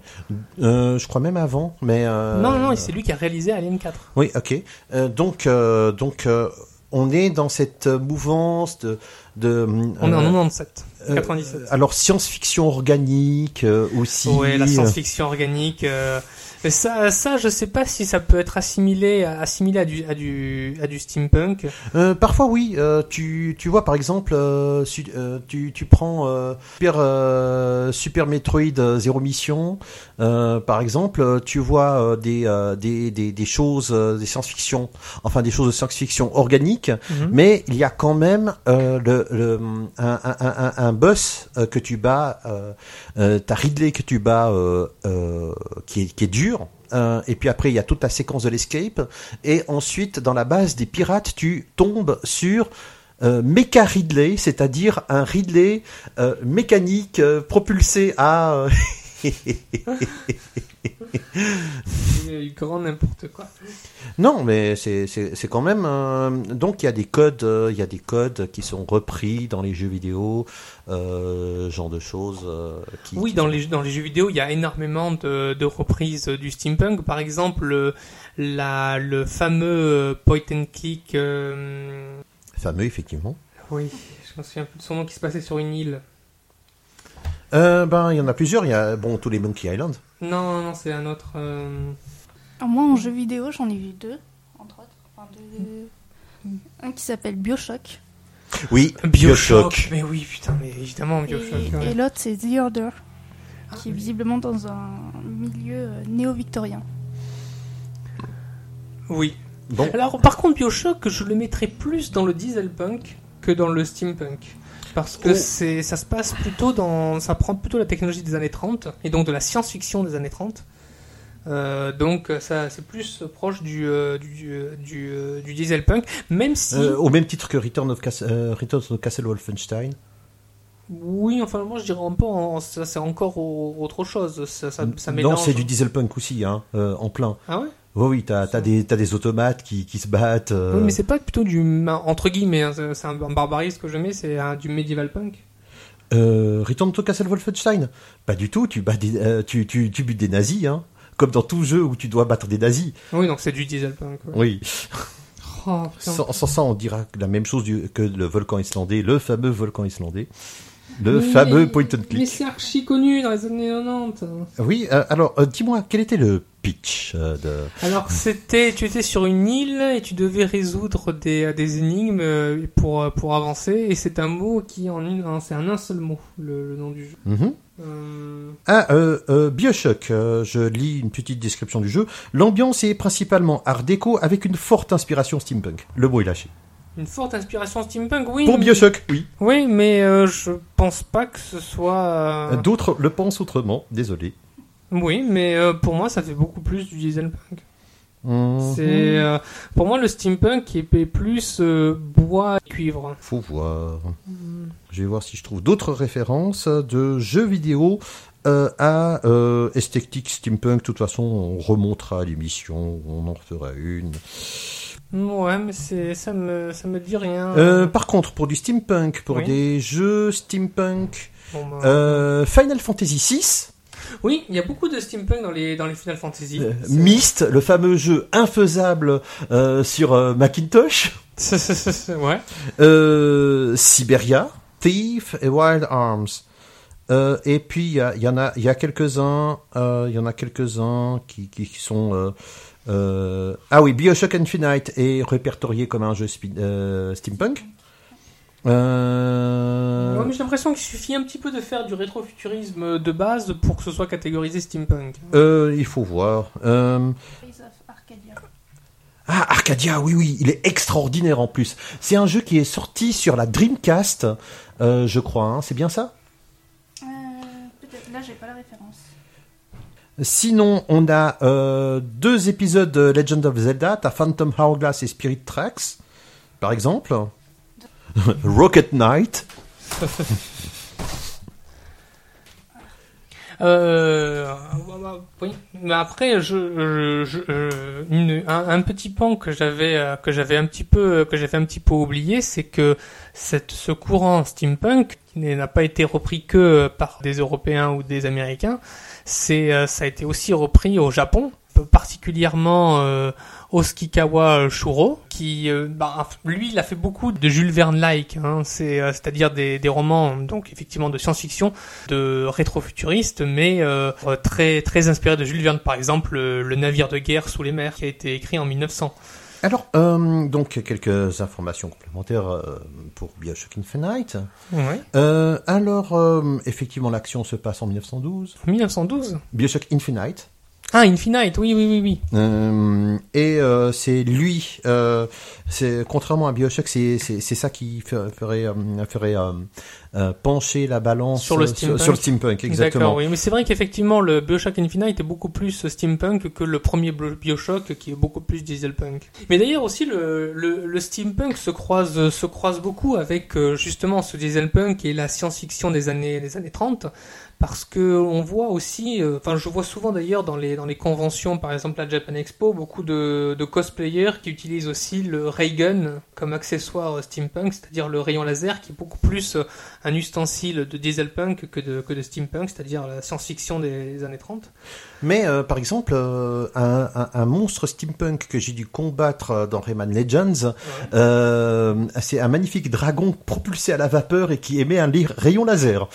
Euh, je crois même avant, mais euh, Non, non, non, c'est lui qui a réalisé Alien 4. Oui, ok. Euh, donc, euh, donc, euh, on est dans cette mouvance de. de On est en euh, 97, euh, 97. alors, science-fiction organique euh, aussi. ouais, la science-fiction organique. Ça, ça, je sais pas si ça peut être assimilé, assimilé à du, à du, à du steampunk. Euh, parfois, oui. Euh, tu, tu vois, par exemple, euh, tu, tu prends Super, Super Metroid Zero Mission, par exemple, tu vois des, des, des, des choses, des science-fiction, enfin des choses de science-fiction organique, Mhm. mais il y a quand même le, le, un, un, un, un boss que tu bats, t'as Ridley que tu bats qui, est, qui est dur. Euh, et puis après, il y a toute la séquence de l'escape. Et ensuite, dans la base des pirates, tu tombes sur euh, Mecha Ridley, c'est-à-dire un Ridley euh, mécanique euh, propulsé à... C'est grand n'importe quoi. Non, mais c'est quand même euh, donc il y a des codes euh, il y a des codes qui sont repris dans les jeux vidéo euh, genre de choses qui Oui, qui dans les, dans les jeux vidéo, il y a énormément de, de reprises du steampunk. Par exemple, le, la, le fameux point and click. euh, fameux effectivement. oui, je me souviens plus de son nom qui se passait sur une île. Euh, ben il y en a plusieurs, il y a bon tous les Monkey Island. Non, non, c'est un autre. euh, Alors, moi, en jeu vidéo, j'en ai vu deux, entre autres. Enfin, deux- Un qui s'appelle Bioshock. Oui, Bioshock. Mais oui, putain, mais évidemment, Et, Bioshock. et ouais. l'autre, c'est The Order, qui est Ah, visiblement dans un milieu euh, néo-victorien. Oui. Bon, Alors, par contre, Bioshock, je le mettrais plus dans le dieselpunk que dans le steampunk. Parce que Oh. c'est, ça se passe plutôt dans, ça prend plutôt la technologie des années 30 et donc de la science-fiction des années 30. Euh, donc ça, c'est plus proche du euh, du, euh, du, euh, du dieselpunk, même si euh, au même titre que Return of, Cas- euh, Return of Castle Wolfenstein. oui, enfin moi je dirais un peu, en- ça c'est encore au- autre chose. Ça, ça, ça non, mélange. c'est du dieselpunk aussi, hein, euh, en plein. Ah ouais? Oui, oui, t'as des des automates qui qui se battent. euh, Oui, mais c'est pas plutôt du entre guillemets, hein, c'est un barbarisme que je mets, c'est du medieval punk. Euh, Return to Castle Wolfenstein Pas du tout, tu, bats des, euh, tu, tu, tu butes des nazis, hein. Comme dans tout jeu où tu dois battre des nazis. Oui, donc c'est du dieselpunk. ouais. Oui. Oh. Sans, sans ça, on dira la même chose du- que le volcan islandais, le fameux volcan islandais. Le Mais- fameux point and Mais click. c'est archi connu dans les années 90. Oui, euh, alors, euh, dis-moi, quel était le pitch euh, de... Alors c'était, tu étais sur une île et tu devais résoudre des, des énigmes pour, pour avancer et c'est un mot qui en une, en- c'est un, un seul mot le, le nom du jeu. Mhm. Euh, Ah, euh, euh, Bioshock, euh, je lis une petite description du jeu. L'ambiance est principalement art déco avec une forte inspiration steampunk. Le mot est lâché. Une forte inspiration steampunk, oui. Pour mais- Bioshock, oui. Oui, mais euh, je pense pas que ce soit. euh, D'autres le pensent autrement, désolé. Oui, mais euh, pour moi, ça fait beaucoup plus du dieselpunk. C'est euh, pour moi le steampunk est plus bois et cuivre. Faut voir. Je vais voir si je trouve d'autres références de jeux vidéo euh, à euh, esthétique steampunk. De toute façon, on remontera à l'émission, on en refera une. Ouais, mais c'est ça me ça me dit rien. Euh, par contre, pour du steampunk, pour Oui. des jeux steampunk, Bon, bah, euh, Final Fantasy VI, Oui, il y a beaucoup de steampunk dans les dans les Final Fantasy. euh, Myst, le fameux jeu infaisable euh, sur Macintosh, ouais. Siberia, Thief et Wild Arms. Euh, et puis il y, en a, il y a quelques-uns, il y en a quelques-uns qui, qui, qui sont euh, ah oui, Bioshock Infinite est répertorié comme un jeu euh, steampunk. Euh, Ouais, j'ai l'impression qu'il suffit un petit peu de faire du rétrofuturisme de base pour que ce soit catégorisé steampunk. euh, il faut voir. Euh, Face of Arcadia. Ah, Arcadia, oui, oui, il est extraordinaire en plus. C'est un jeu qui est sorti sur la Dreamcast, euh, je crois. hein, C'est bien ça? Euh, Peut-être. Là, j'ai pas la référence. Sinon, on a euh, deux épisodes de Legend of Zelda, t'as Phantom Hourglass et Spirit Tracks, par exemple. Rocket Knight. Euh, oui, mais après, un, petit pan que j'avais euh, que j'avais un petit peu que j'avais un petit peu oublié, c'est que cette, ce courant steampunk n'a pas été repris que par des Européens ou des Américains, c'est euh, ça a été aussi repris au Japon, particulièrement euh, Oskikawa Shuro, qui, euh, bah, lui, il a fait beaucoup de Jules Verne-like, hein, c'est, euh, c'est-à-dire des, des romans, donc effectivement de science-fiction, de rétrofuturiste, mais euh, très très inspiré de Jules Verne, par exemple le, le navire de guerre sous les mers, qui a été écrit en 1900. Alors, euh, donc, quelques informations complémentaires euh, pour Bioshock Infinite. Ouais. Euh, alors, euh, effectivement, l'action se passe en 1912. 1912. Bioshock Infinite. Ah, Infinite, oui, oui, oui, oui. Euh, et euh, c'est lui, euh, c'est contrairement à Bioshock, c'est ça qui fe- ferait ferait pencher la balance Sur le steampunk. sur, le steampunk, D'accord, exactement. oui, mais c'est vrai qu'effectivement le Bioshock Infinite est beaucoup plus steampunk que le premier Bio- Bioshock qui est beaucoup plus dieselpunk. Mais d'ailleurs aussi le, le, le steampunk se croise se croise beaucoup avec justement ce dieselpunk et la science-fiction des années des années 30 parce que on voit aussi euh, enfin je vois souvent d'ailleurs dans les dans les conventions par exemple la Japan Expo beaucoup de, de cosplayers qui utilisent aussi le ray gun comme accessoire euh, steampunk, c'est-à-dire le rayon laser qui est beaucoup plus euh, un ustensile de dieselpunk que de, que de steampunk, c'est-à-dire la science-fiction des années 30. Mais euh, par exemple, euh, un, un, un monstre steampunk que j'ai dû combattre euh, dans Rayman Legends, euh, c'est un magnifique dragon propulsé à la vapeur et qui émet un rayon laser.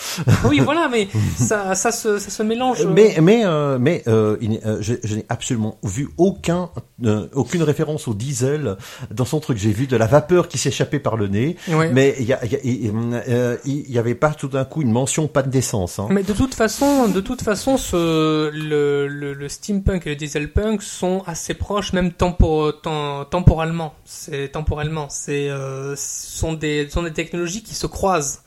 oui, voilà, mais ça, ça, se, ça se mélange. euh, Mais mais euh, mais euh, il je, je n'ai absolument vu aucun euh, aucune référence au diesel dans son truc. J'ai vu de la vapeur qui s'échappait par le nez, Ouais. mais il y, a- il y, a- il euh, il y avait pas tout d'un coup une mention pas de d'essence. Hein. Mais de toute façon, de toute façon, ce, le, le, steampunk et le dieselpunk sont assez proches, même tempo, tem- temporellement. C'est temporellement, c'est euh, sont des sont des technologies qui se croisent.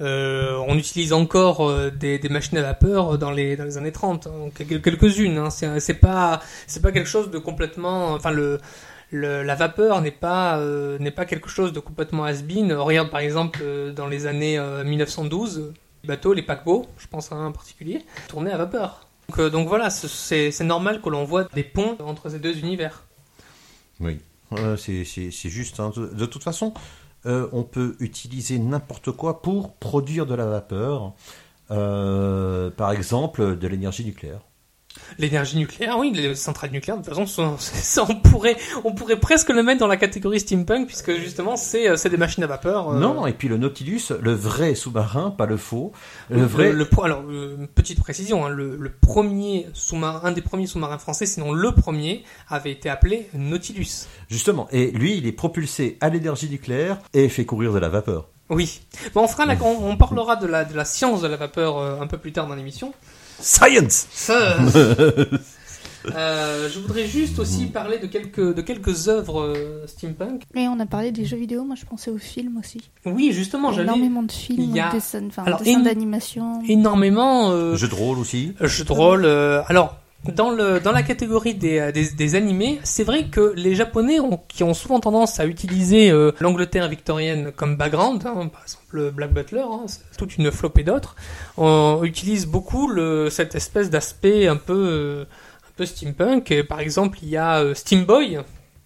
Euh, on utilise encore euh, des, machines à vapeur dans les dans les années 30, hein, quel- quelques-unes. Hein, c'est pas c'est pas quelque chose de complètement. Enfin le la vapeur n'est pas n'est pas quelque chose de complètement has-been. Regarde par exemple dans les années euh, 1912, les bateaux, les paquebots, je pense à un en particulier, tournaient à vapeur. Donc, euh, donc voilà, ce- c'est normal que l'on voit des ponts entre ces deux univers. Oui, Euh, c'est juste. hein. De, toute façon, euh, on peut utiliser n'importe quoi pour produire de la vapeur. Par exemple, de l'énergie nucléaire. L'énergie nucléaire, oui, les centrales nucléaires, de toute façon, sont- ça, on pourrait, on pourrait presque le mettre dans la catégorie steampunk, puisque justement, c'est euh, c'est des machines à vapeur. euh, Non, et puis le Nautilus, le vrai sous-marin, pas le faux. Le vrai. Le, alors, euh, petite précision, hein, le, le premier sous-marin, un des premiers sous-marins français, sinon le premier, avait été appelé Nautilus. Justement, et lui, il est propulsé à l'énergie nucléaire et fait courir de la vapeur. Oui. Bon, on fera la- on, on parlera de la, de la science de la vapeur euh, un peu plus tard dans l'émission. Science Euh, je voudrais juste aussi parler de quelques, de quelques œuvres euh, steampunk. Mais on a parlé des jeux vidéo, moi je pensais aux films aussi. Oui, justement, j'avais énormément de films, il y a- de dessins, d'animation. énormément. euh, Jeu de rôle aussi. jeux de rôle. euh, alors, dans, le, dans la catégorie des, euh, des, des animés, c'est vrai que les Japonais qui ont souvent tendance à utiliser euh, l'Angleterre victorienne comme background, hein, par exemple Black Butler, hein, toute une flopée d'autres, on utilise beaucoup cette espèce d'aspect un peu, euh, un peu steampunk. Par exemple, il y a euh, Steam Boy.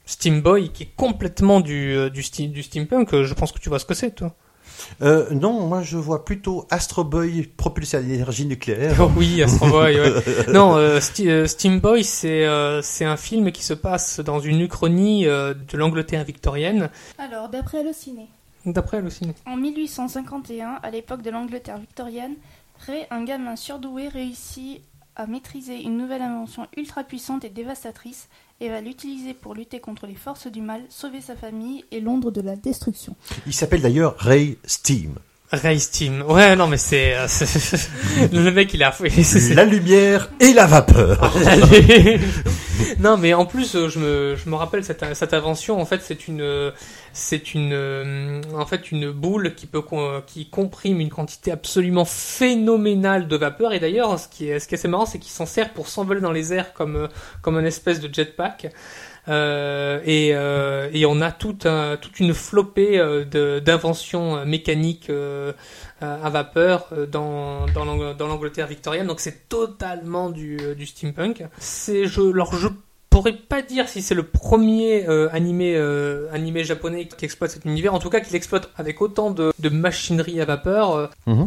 Steam Boy qui est complètement du, euh, du, du steampunk, Euh, je pense que tu vois ce que c'est toi. Euh, non, moi je vois plutôt Astro Boy propulsé à l'énergie nucléaire. Oh oui, Astro Boy, ouais. Non, euh, euh, Steam Boy, c'est euh, c'est un film qui se passe dans une uchronie euh, de l'Angleterre victorienne, Alors, d'après Allociné, d'après Allociné. en 1851, à l'époque de l'Angleterre victorienne, Ray, un gamin surdoué, réussit à maîtriser une nouvelle invention ultra puissante et dévastatrice et va l'utiliser pour lutter contre les forces du mal, sauver sa famille et Londres de la destruction. Il s'appelle d'ailleurs Ray Steam. Ray Steam. Ouais, non, mais c'est euh, le mec, il a. La lumière et la vapeur. non, mais en plus, euh, je me, je me rappelle cette, cette invention. En fait, c'est une, euh, c'est une, euh, en fait, une boule qui peut, con- qui comprime une quantité absolument phénoménale de vapeur. Et d'ailleurs, ce qui est, ce qui est assez marrant, c'est qu'il s'en sert pour s'envoler dans les airs comme, euh, comme une espèce de jetpack. Euh, et, euh, et on a tout un, toute une flopée euh, d'inventions euh, mécaniques euh, euh, à vapeur euh, dans, dans l'Ang- dans l'Angleterre victorienne. Donc c'est totalement du, euh, du steampunk. C'est je, alors je pourrais pas dire si c'est le premier euh, animé euh, animé japonais qui exploite cet univers. En tout cas, qu'il l'exploite avec autant de, de machinerie à vapeur. euh. Mhm.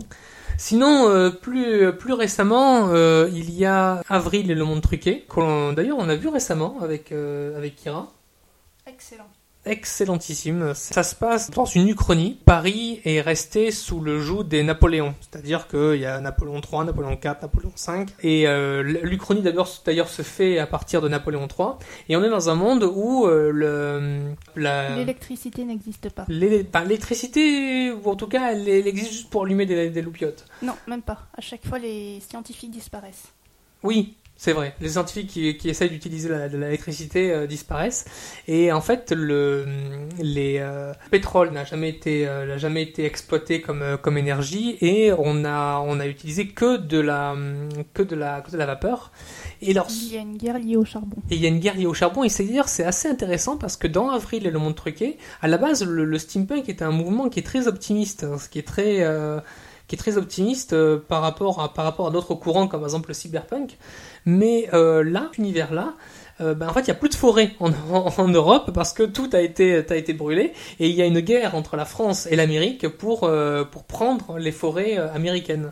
Sinon, euh, plus plus récemment, euh, il y a Avril et le monde truqué. que l'on- D'ailleurs, on a vu récemment avec euh, avec Kira Excellent. Excellentissime. Ça se passe dans une uchronie. Paris est resté sous le joug des Napoléons. C'est-à-dire qu'il y a Napoléon III, Napoléon IV, Napoléon V. Et euh, l'uchronie d'ailleurs se fait à partir de Napoléon III. Et on est dans un monde où euh, le, la, L'électricité n'existe pas. l'électricité, ou en tout cas, elle, elle existe juste pour allumer des, des loupiottes. Non, même pas. À chaque fois, les scientifiques disparaissent. Oui, c'est vrai. Les scientifiques qui, qui essayent d'utiliser de l'électricité euh, disparaissent. Et en fait, le, les, euh, le pétrole n'a jamais été, euh, n'a jamais été exploité comme, euh, comme énergie et on a, on a utilisé que de la, que de la, que de la vapeur. Et alors, Il y a une guerre liée au charbon. et il y a une guerre liée au charbon, et c'est dire c'est assez intéressant parce que dans Avril et le monde truqué, à la base, le, le steampunk est un mouvement qui est très optimiste, hein, ce qui est très, euh, qui est très optimiste euh, par rapport à, par rapport à d'autres courants comme par exemple le cyberpunk. Mais euh, là, cet univers-là, euh, ben, en fait, il y a plus de forêt en Europe parce que tout a été, a été brûlé et il y a une guerre entre la France et l'Amérique pour, euh, pour prendre les forêts euh, américaines.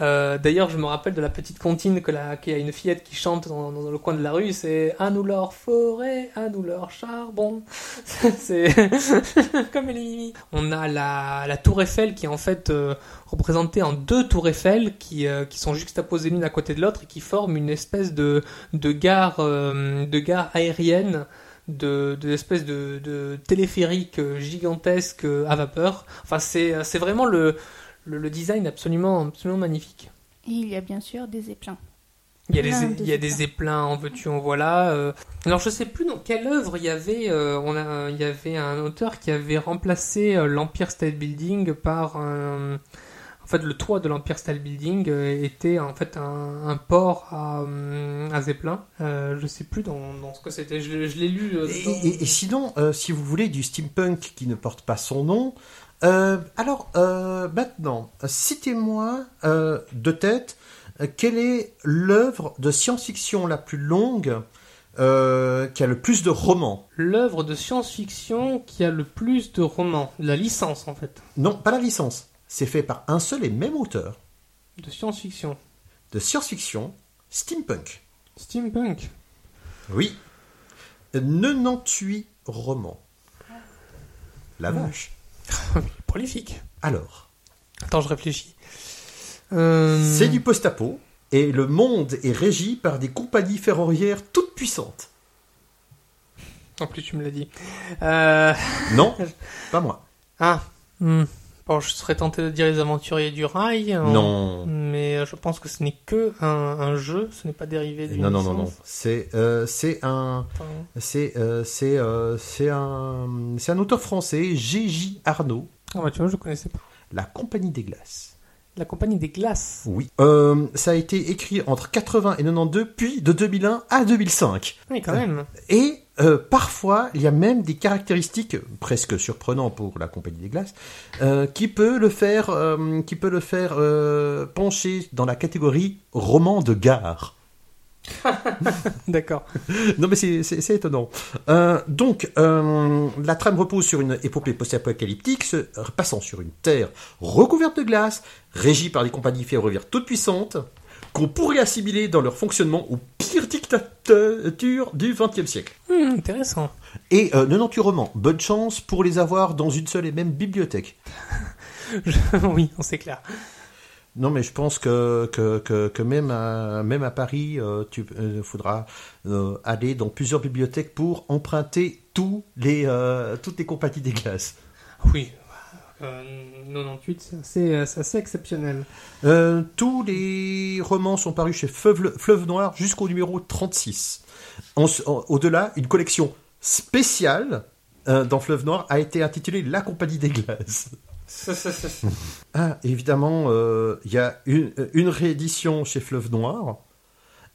Euh, D'ailleurs, je me rappelle de la petite comptine que la, qu'il y a une fillette qui chante dans, le coin de la rue, c'est à nous leur forêt, à nous leur charbon. c'est comme les. On a la, la tour Eiffel qui est en fait euh, représentée en deux tours Eiffel qui, euh, qui sont juxtaposées l'une à côté de l'autre et qui forment une espèce de, de gare, euh, de gare aérienne de, de espèces de, de téléphérique gigantesque à vapeur. Enfin, c'est vraiment le, le, le design absolument, absolument magnifique. Et il y a bien sûr des éplins. Il y a, des, de il y a des éplins en veux-tu, en voilà. euh. Alors je sais plus dans quelle œuvre il y avait, euh, on a, il y avait un auteur qui avait remplacé euh, l'Empire State Building par un, en fait le toit de l'Empire State Building était en fait un, un port à, à Zeppelin. Euh, je sais plus dans, dans ce que c'était. Je, je l'ai lu. Et, dans- et- et sinon, euh, si vous voulez du steampunk qui ne porte pas son nom, euh, alors euh, maintenant, citez-moi euh, de tête quelle est l'œuvre de science-fiction la plus longue qui a le plus de romans? L'œuvre de science-fiction qui a le plus de romans, la licence en fait, Non, pas la licence. C'est fait par un seul et même auteur de science-fiction. de science-fiction, steampunk. Steampunk. Oui. 98 romans. La vache. Prolifique. Alors, Attends, je réfléchis. Euh, c'est du post-apo et le monde est régi par des compagnies ferroviaires toutes puissantes. En plus, tu me l'as dit. Euh... Non, pas moi. Ah. hmm. Je serais tenté de dire les aventuriers du rail. hein, Non. Mais je pense que ce n'est que un, un jeu, ce n'est pas dérivé d'une Non, non, non, non. C'est euh, un Enfin, c'est euh, c'est euh, c'est un c'est un auteur français, G.J. Arnaud, Ah bah tu vois, je connaissais pas. La Compagnie des Glaces. La compagnie des glaces. Oui. Euh, ça a été écrit entre 80 et 92, puis de 2001 à 2005. Oui, quand même. Et euh, parfois, il y a même des caractéristiques presque surprenantes pour la Compagnie des Glaces, euh, qui peut le faire, qui peut le faire pencher dans la catégorie roman de gare. D'accord. Non mais c'est étonnant. Euh, donc euh, la trame repose sur une épopée post-apocalyptique se passant sur une terre recouverte de glace, régie par des compagnies ferroviaires toutes puissantes, qu'on pourrait assimiler dans leur fonctionnement aux pires dictatures du XXe siècle. Hmm, intéressant. Et euh, 98 romans, bonne chance pour les avoir dans une seule et même bibliothèque. oui, on clair. Non mais je pense que, que, que, que même, à, même à Paris, euh, tu euh, faudra euh, aller dans plusieurs bibliothèques pour emprunter tous les, toutes les compagnies des glaces. Oui. Euh, 98, c'est assez, c'est assez exceptionnel. Tous les romans sont parus chez Fleuve, Fleuve Noir jusqu'au numéro 36. En- en- Au-delà, une collection spéciale dans Fleuve Noir a été intitulée La Compagnie des Glaces. Ah, évidemment, euh, il y a une, une réédition chez Fleuve Noir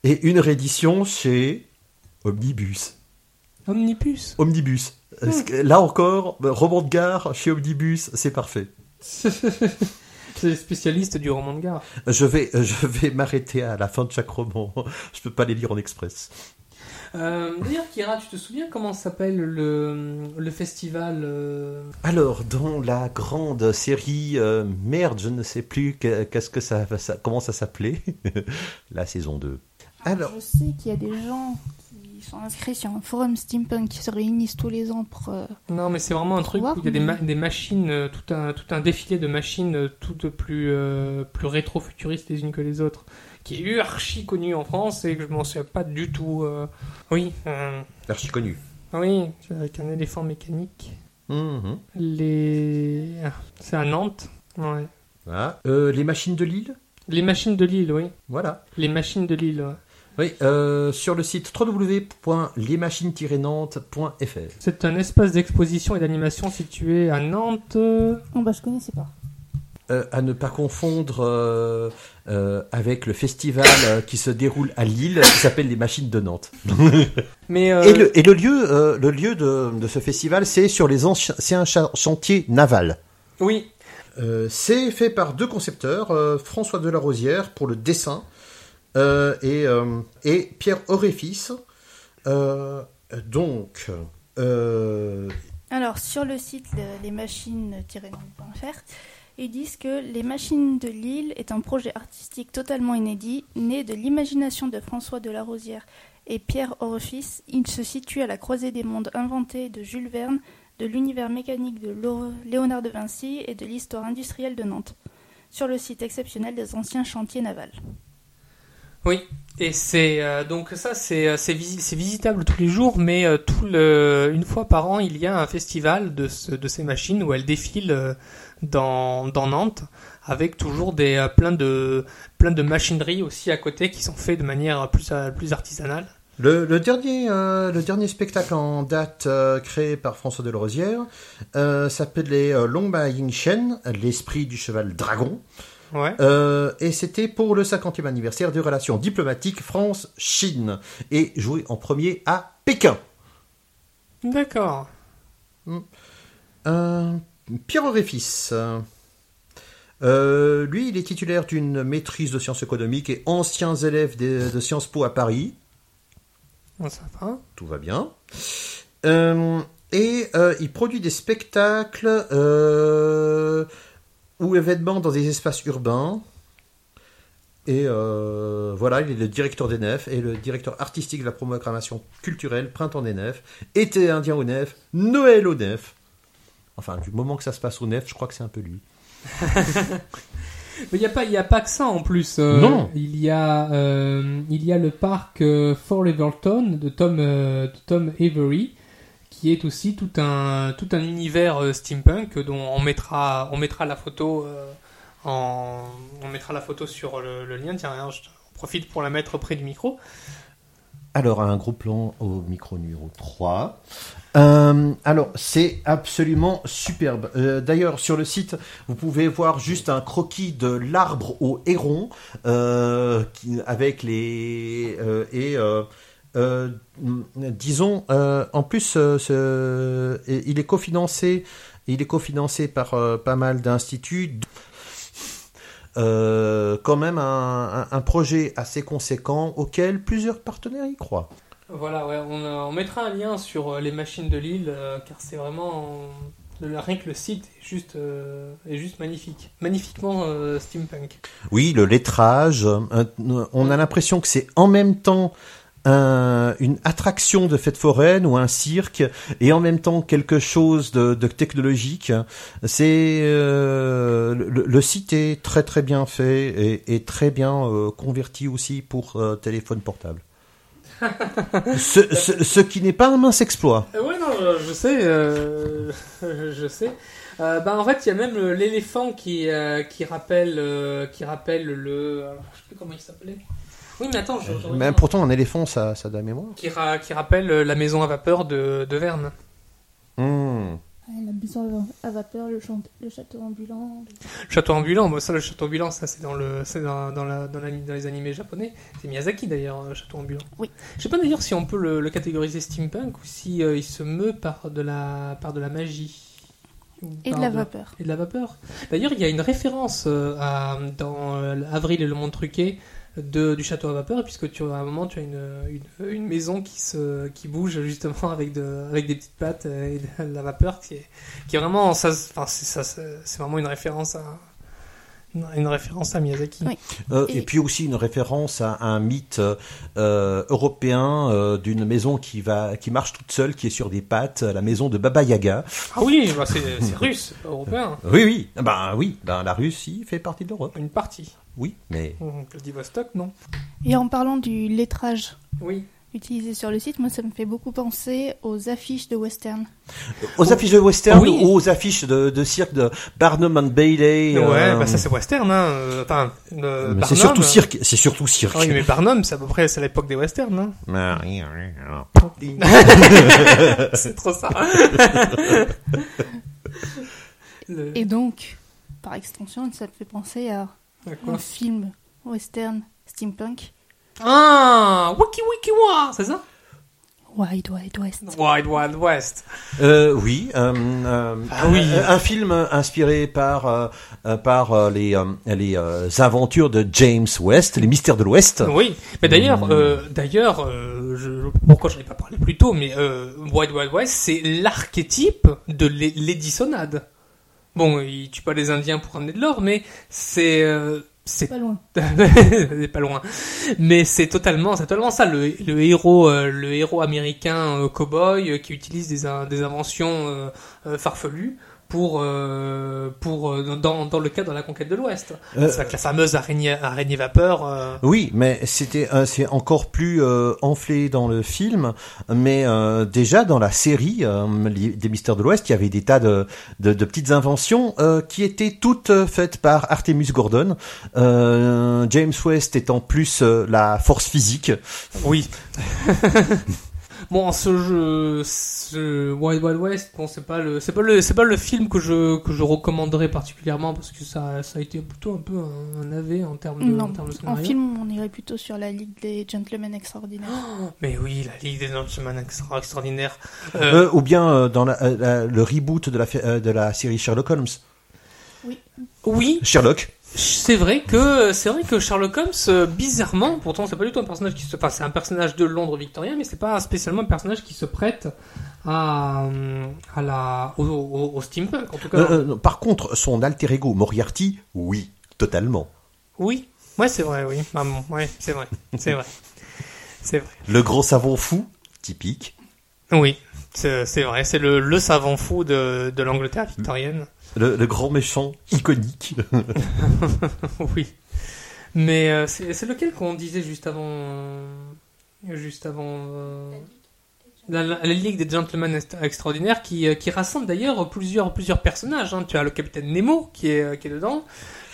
et une réédition chez Omnibus. Omnibus. Omnibus. Que Là encore, roman de gare chez Omnibus, c'est parfait. c'est spécialiste du roman de gare. Je vais, je vais m'arrêter à la fin de chaque roman. Je peux pas les lire en express. Euh, D'ailleurs, Kira, tu te souviens comment s'appelle le, le festival euh, Alors, dans la grande série euh, Merde, je ne sais plus que- qu'est-ce que ça, ça- comment ça s'appelait. la saison 2. Alors, Je sais qu'il y a des gens qui sont inscrits sur un forum steampunk qui se réunissent tous les ans pour. euh, Non, mais c'est vraiment un truc Voir, où il y a des, mais- ma- des machines, euh, tout un, tout un défilé de machines euh, toutes plus, euh, plus rétro-futuristes les unes que les autres, qui est archi connu en France et que je m'en souviens pas du tout. euh, Oui, euh, archi connu. oui, avec un éléphant mécanique. Mhm. Les... ah, C'est à Nantes. Ouais. Voilà. Euh, les machines de Lille Les machines de Lille, oui. Voilà. Les machines de Lille, ouais. Oui, euh, sur le site www.lesmachines-nantes.fr. C'est un espace d'exposition et d'animation situé à Nantes. Oh bah je connaissais pas. Euh, à ne pas confondre euh, euh, avec le festival euh, qui se déroule à Lille, qui s'appelle les Machines de Nantes. Mais euh, Et, le, et le lieu, euh, le lieu de, de ce festival, c'est sur les anciens cha- chantiers navals. oui, Euh, c'est fait par deux concepteurs, euh, François Delarosière pour le dessin euh, et, euh, et Pierre. Euh, donc, euh, Alors, sur le site le- lesmachines-nantes.fr, ils disent que Les Machines de Lille est un projet artistique totalement inédit, né de l'imagination de François de la Rosière et Pierre Orefis. Il se situe à la croisée des mondes inventés de Jules Verne, de l'univers mécanique de Léonard de Vinci et de l'histoire industrielle de Nantes, sur le site exceptionnel des anciens chantiers navals. Oui, et c'est euh, donc ça c'est euh, c'est visi- c'est visitable tous les jours, mais euh, tout le une fois par an il y a un festival de de ces machines où elles défilent dans dans Nantes avec toujours des euh, plein de plein de machineries aussi à côté qui sont faites de manière plus euh, plus artisanale. le, le dernier, euh, le dernier spectacle en date euh, créé par François Delarosière euh, s'appelait Longba Yingshen, l'esprit du cheval dragon. Ouais. Et c'était pour le 50e anniversaire des relations diplomatiques France-Chine et joué en premier à Pékin. D'accord. Euh, Pierre Auréfils. Euh, lui, il est titulaire d'une maîtrise de sciences économiques et ancien élève de, de Sciences Po à Paris. Bon, ça va. Tout va bien. Euh, et euh, il produit des spectacles ou événements dans des espaces urbains. Et euh, voilà, il est le directeur des Nefs et le directeur artistique de la programmation culturelle Printemps des Nefs, Été indien aux Nefs, Noël aux Nefs. Enfin, du moment que ça se passe aux Nefs, je crois que c'est un peu lui. Mais il n'y a pas, il y a pas que ça en plus. euh, Non. Il y a, euh, il y a le parc euh, Fort Leverton de Tom, euh, de Tom Avery, qui est aussi tout un tout un univers euh, steampunk dont on mettra on mettra la photo euh, en on mettra la photo sur le, le lien. Tiens, je profite pour la mettre près du micro. Alors, un gros plan au micro numéro 3. Euh, alors, c'est absolument superbe. Euh, D'ailleurs, sur le site, vous pouvez voir juste un croquis de l'arbre au héron, euh, avec les... et... disons, en plus, il est cofinancé, il est cofinancé par pas mal d'instituts. Euh, quand même un, un- un projet assez conséquent auquel plusieurs partenaires y croient. Voilà, ouais, on, euh, on mettra un lien sur euh, les machines de Lille euh, car c'est vraiment rien que le site est juste euh, est juste magnifique, magnifiquement steampunk. Oui, le lettrage, on a l'impression que c'est en même temps un- une attraction de fête foraine ou un cirque et en même temps quelque chose de, de technologique. C'est euh, le, le site est très très bien fait et, et très bien euh, converti aussi pour euh, téléphone portable. ce, ce- ce qui n'est pas un mince exploit. Ouais, non, je, sais, je sais. Euh, bah, en fait, il y a même l'éléphant qui, euh, qui, rappelle, euh, qui rappelle le. alors, je sais plus comment il s'appelait. Oui, mais attends, je, je Mais pourtant un éléphant ça, ça a de la mémoire. qui, ra- qui rappelle euh, la maison à vapeur de, de Verne. Ouais, la maison à vapeur, le, le château ambulant. Château ambulant, moi ça, le château ambulant, ça c'est dans, le, c'est dans, dans, la, dans, la- dans les animés japonais. C'est Miyazaki d'ailleurs, le château ambulant. Oui. Je sais pas d'ailleurs si on peut le, le catégoriser steampunk ou si euh, il se meut par de la, par de la magie. Et de la vapeur. Et de la vapeur. D'ailleurs, il y a une référence euh, à, dans euh, Avril et le monde truqué de, du château à vapeur, puisque tu, à un moment tu as une, une, une maison qui, se, qui bouge justement avec, de, avec des petites pattes euh, et de la vapeur, qui est, qui est vraiment. Ça, enfin, c'est, ça, c'est vraiment une référence à. Une, référence à Miyazaki. Oui. Euh, et... Et- puis aussi une référence à un mythe euh, européen euh, d'une maison qui va qui marche toute seule, qui est sur des pattes, la maison de Baba Yaga. Ah oui, bah c'est, c'est russe, européen. Oui, oui, ben oui, ben la Russie fait partie de l'Europe. Une partie. Oui, mais Donc, le Divostok, non Et en parlant du lettrage Oui. utilisé sur le site, moi ça me fait beaucoup penser aux affiches de western. aux affiches de western Oui. ou aux affiches de, de cirque de Barnum and Bailey. ouais, euh, bah ça c'est western, hein. Enfin, c'est surtout euh, cirque, c'est surtout cirque. Ah oui, mais Barnum, c'est à peu près c'est à l'époque des westerns, hein. Ah, oui, oui, oui. c'est trop ça. Le- Et donc, par extension, ça me fait penser à un film western steampunk, Ah, Wiki Wiki Wa, c'est ça? Wild Wild West. Wild Wild West. Euh, oui, euh, euh, Ah oui. Un, un film inspiré par euh, par euh, les euh, les euh, aventures de James West, les mystères de l'Ouest. Oui, mais d'ailleurs, euh, d'ailleurs, je, pourquoi j'en ai pas parlé plus tôt, mais euh, Wild Wild West, c'est l'archétype de l'é- l'édissonnade. Bon, il tue pas les Indiens pour ramener de l'or, mais c'est euh, c'est Pas loin. c'est pas loin. Mais c'est totalement, c'est totalement ça. Le, le héros, euh, le héros américain euh, cowboy euh, qui utilise des, in- des inventions farfelues pour euh, pour euh, dans, dans le cadre de la conquête de l'Ouest. Euh, c'est la fameuse araignée araignée vapeur. euh, Oui, mais c'était euh, c'est encore plus euh, enflé dans le film, mais euh, déjà dans la série euh, des Mystères de l'Ouest, il y avait des tas de, de, de petites inventions euh, qui étaient toutes faites par Artemus Gordon. Euh, James West étant plus euh, la force physique. Oui. bon, ce jeu, ce Wild Wild West, bon, c'est pas le, c'est pas le, c'est pas le film que je que je recommanderais particulièrement parce que ça, ça a été plutôt un peu un, un AV en termes de, Non, en termes de en scénario. film, on irait plutôt sur la Ligue des Gentlemen Extraordinaires. Mais oui, la Ligue des Gentlemen extra extraordinaire. Euh, ou bien euh, dans la, euh, la- le reboot de la, euh, de la série Sherlock Holmes. oui, Sherlock. C'est vrai que c'est vrai que Sherlock Holmes, euh, bizarrement, pourtant c'est pas du tout un personnage qui se, enfin c'est un personnage de Londres victorien, mais c'est pas spécialement un personnage qui se prête à euh, à la au, au- au steampunk en tout cas. Euh, euh, par contre, son alter ego Moriarty, oui, totalement. Oui, ouais, c'est vrai, oui. Ah bon, ouais, c'est vrai, c'est vrai, c'est vrai. Le gros savon fou, typique. Oui, c'est c'est vrai, c'est le, le savant fou de, de l'Angleterre victorienne. Le, grand méchant iconique. oui. Mais euh, c'est lequel qu'on disait juste avant, euh, juste avant. euh, La, Ligue des Gentlemen Extraordinaires qui, qui rassemble d'ailleurs plusieurs, plusieurs personnages. hein. Tu as le capitaine Nemo qui est, qui est dedans.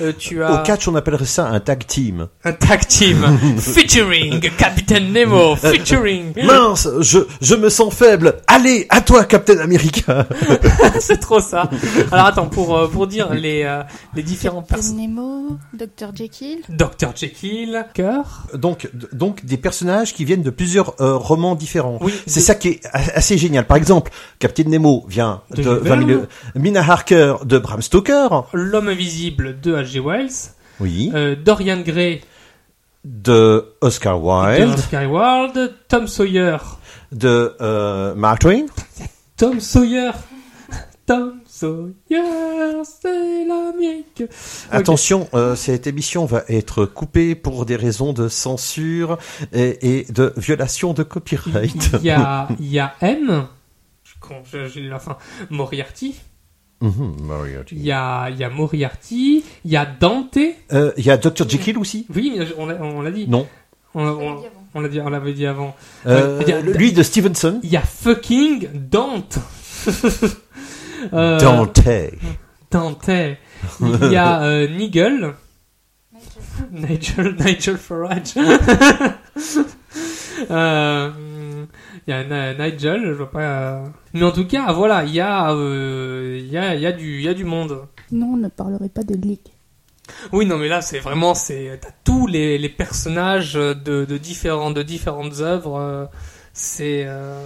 Euh, tu as Au catch, on appellerait ça un tag team. un tag team featuring Capitaine Nemo, featuring. Mince, je, je me sens faible. Allez, à toi, Captain America. C'est trop ça. Alors attends, pour, euh, pour dire les, euh, les différents Captain personnages. Nemo, Dr. Jekyll. Dr. Jekyll, Cœur. Donc, donc des personnages qui viennent de plusieurs euh, romans différents. Oui, C'est de- ça qui est assez génial. Par exemple, Captain Nemo vient De de, Jules 20 000 Verne. Mina Harker de Bram Stoker. L'homme invisible de Wells. Oui. Euh, Dorian Gray De Oscar de Wilde. Oscar Wilde. Tom Sawyer. De euh, Mark Twain. Tom Sawyer. Tom Sawyer, c'est l'Amérique. Attention, euh, cette émission va être coupée pour des raisons de censure et, et de violation de copyright. Il y a, il y a M. Je je- j'ai la fin. Moriarty. Moriarty. Il y a, il y a Moriarty. Il y a Dante. Euh, Il y a Dr. Jekyll aussi? Oui, mais on l'a, dit. Non. On, on- on l'a dit, on l'avait dit avant. Euh, il y a- lui de Stevenson. Il y a fucking Dante. Euh, Dante. Dante. Il y a euh, Nigel. Nigel, Nigel Farage. Il y a Nigel, je vois pas. euh. Mais en tout cas, voilà, il y a, euh, il y a, il y a du, il y a du monde. Non, on ne parlerait pas de Ligue. Oui, non, mais là, c'est vraiment, c'est, t'as tous les, les personnages de, de différentes, de différentes œuvres. euh, C'est, euh,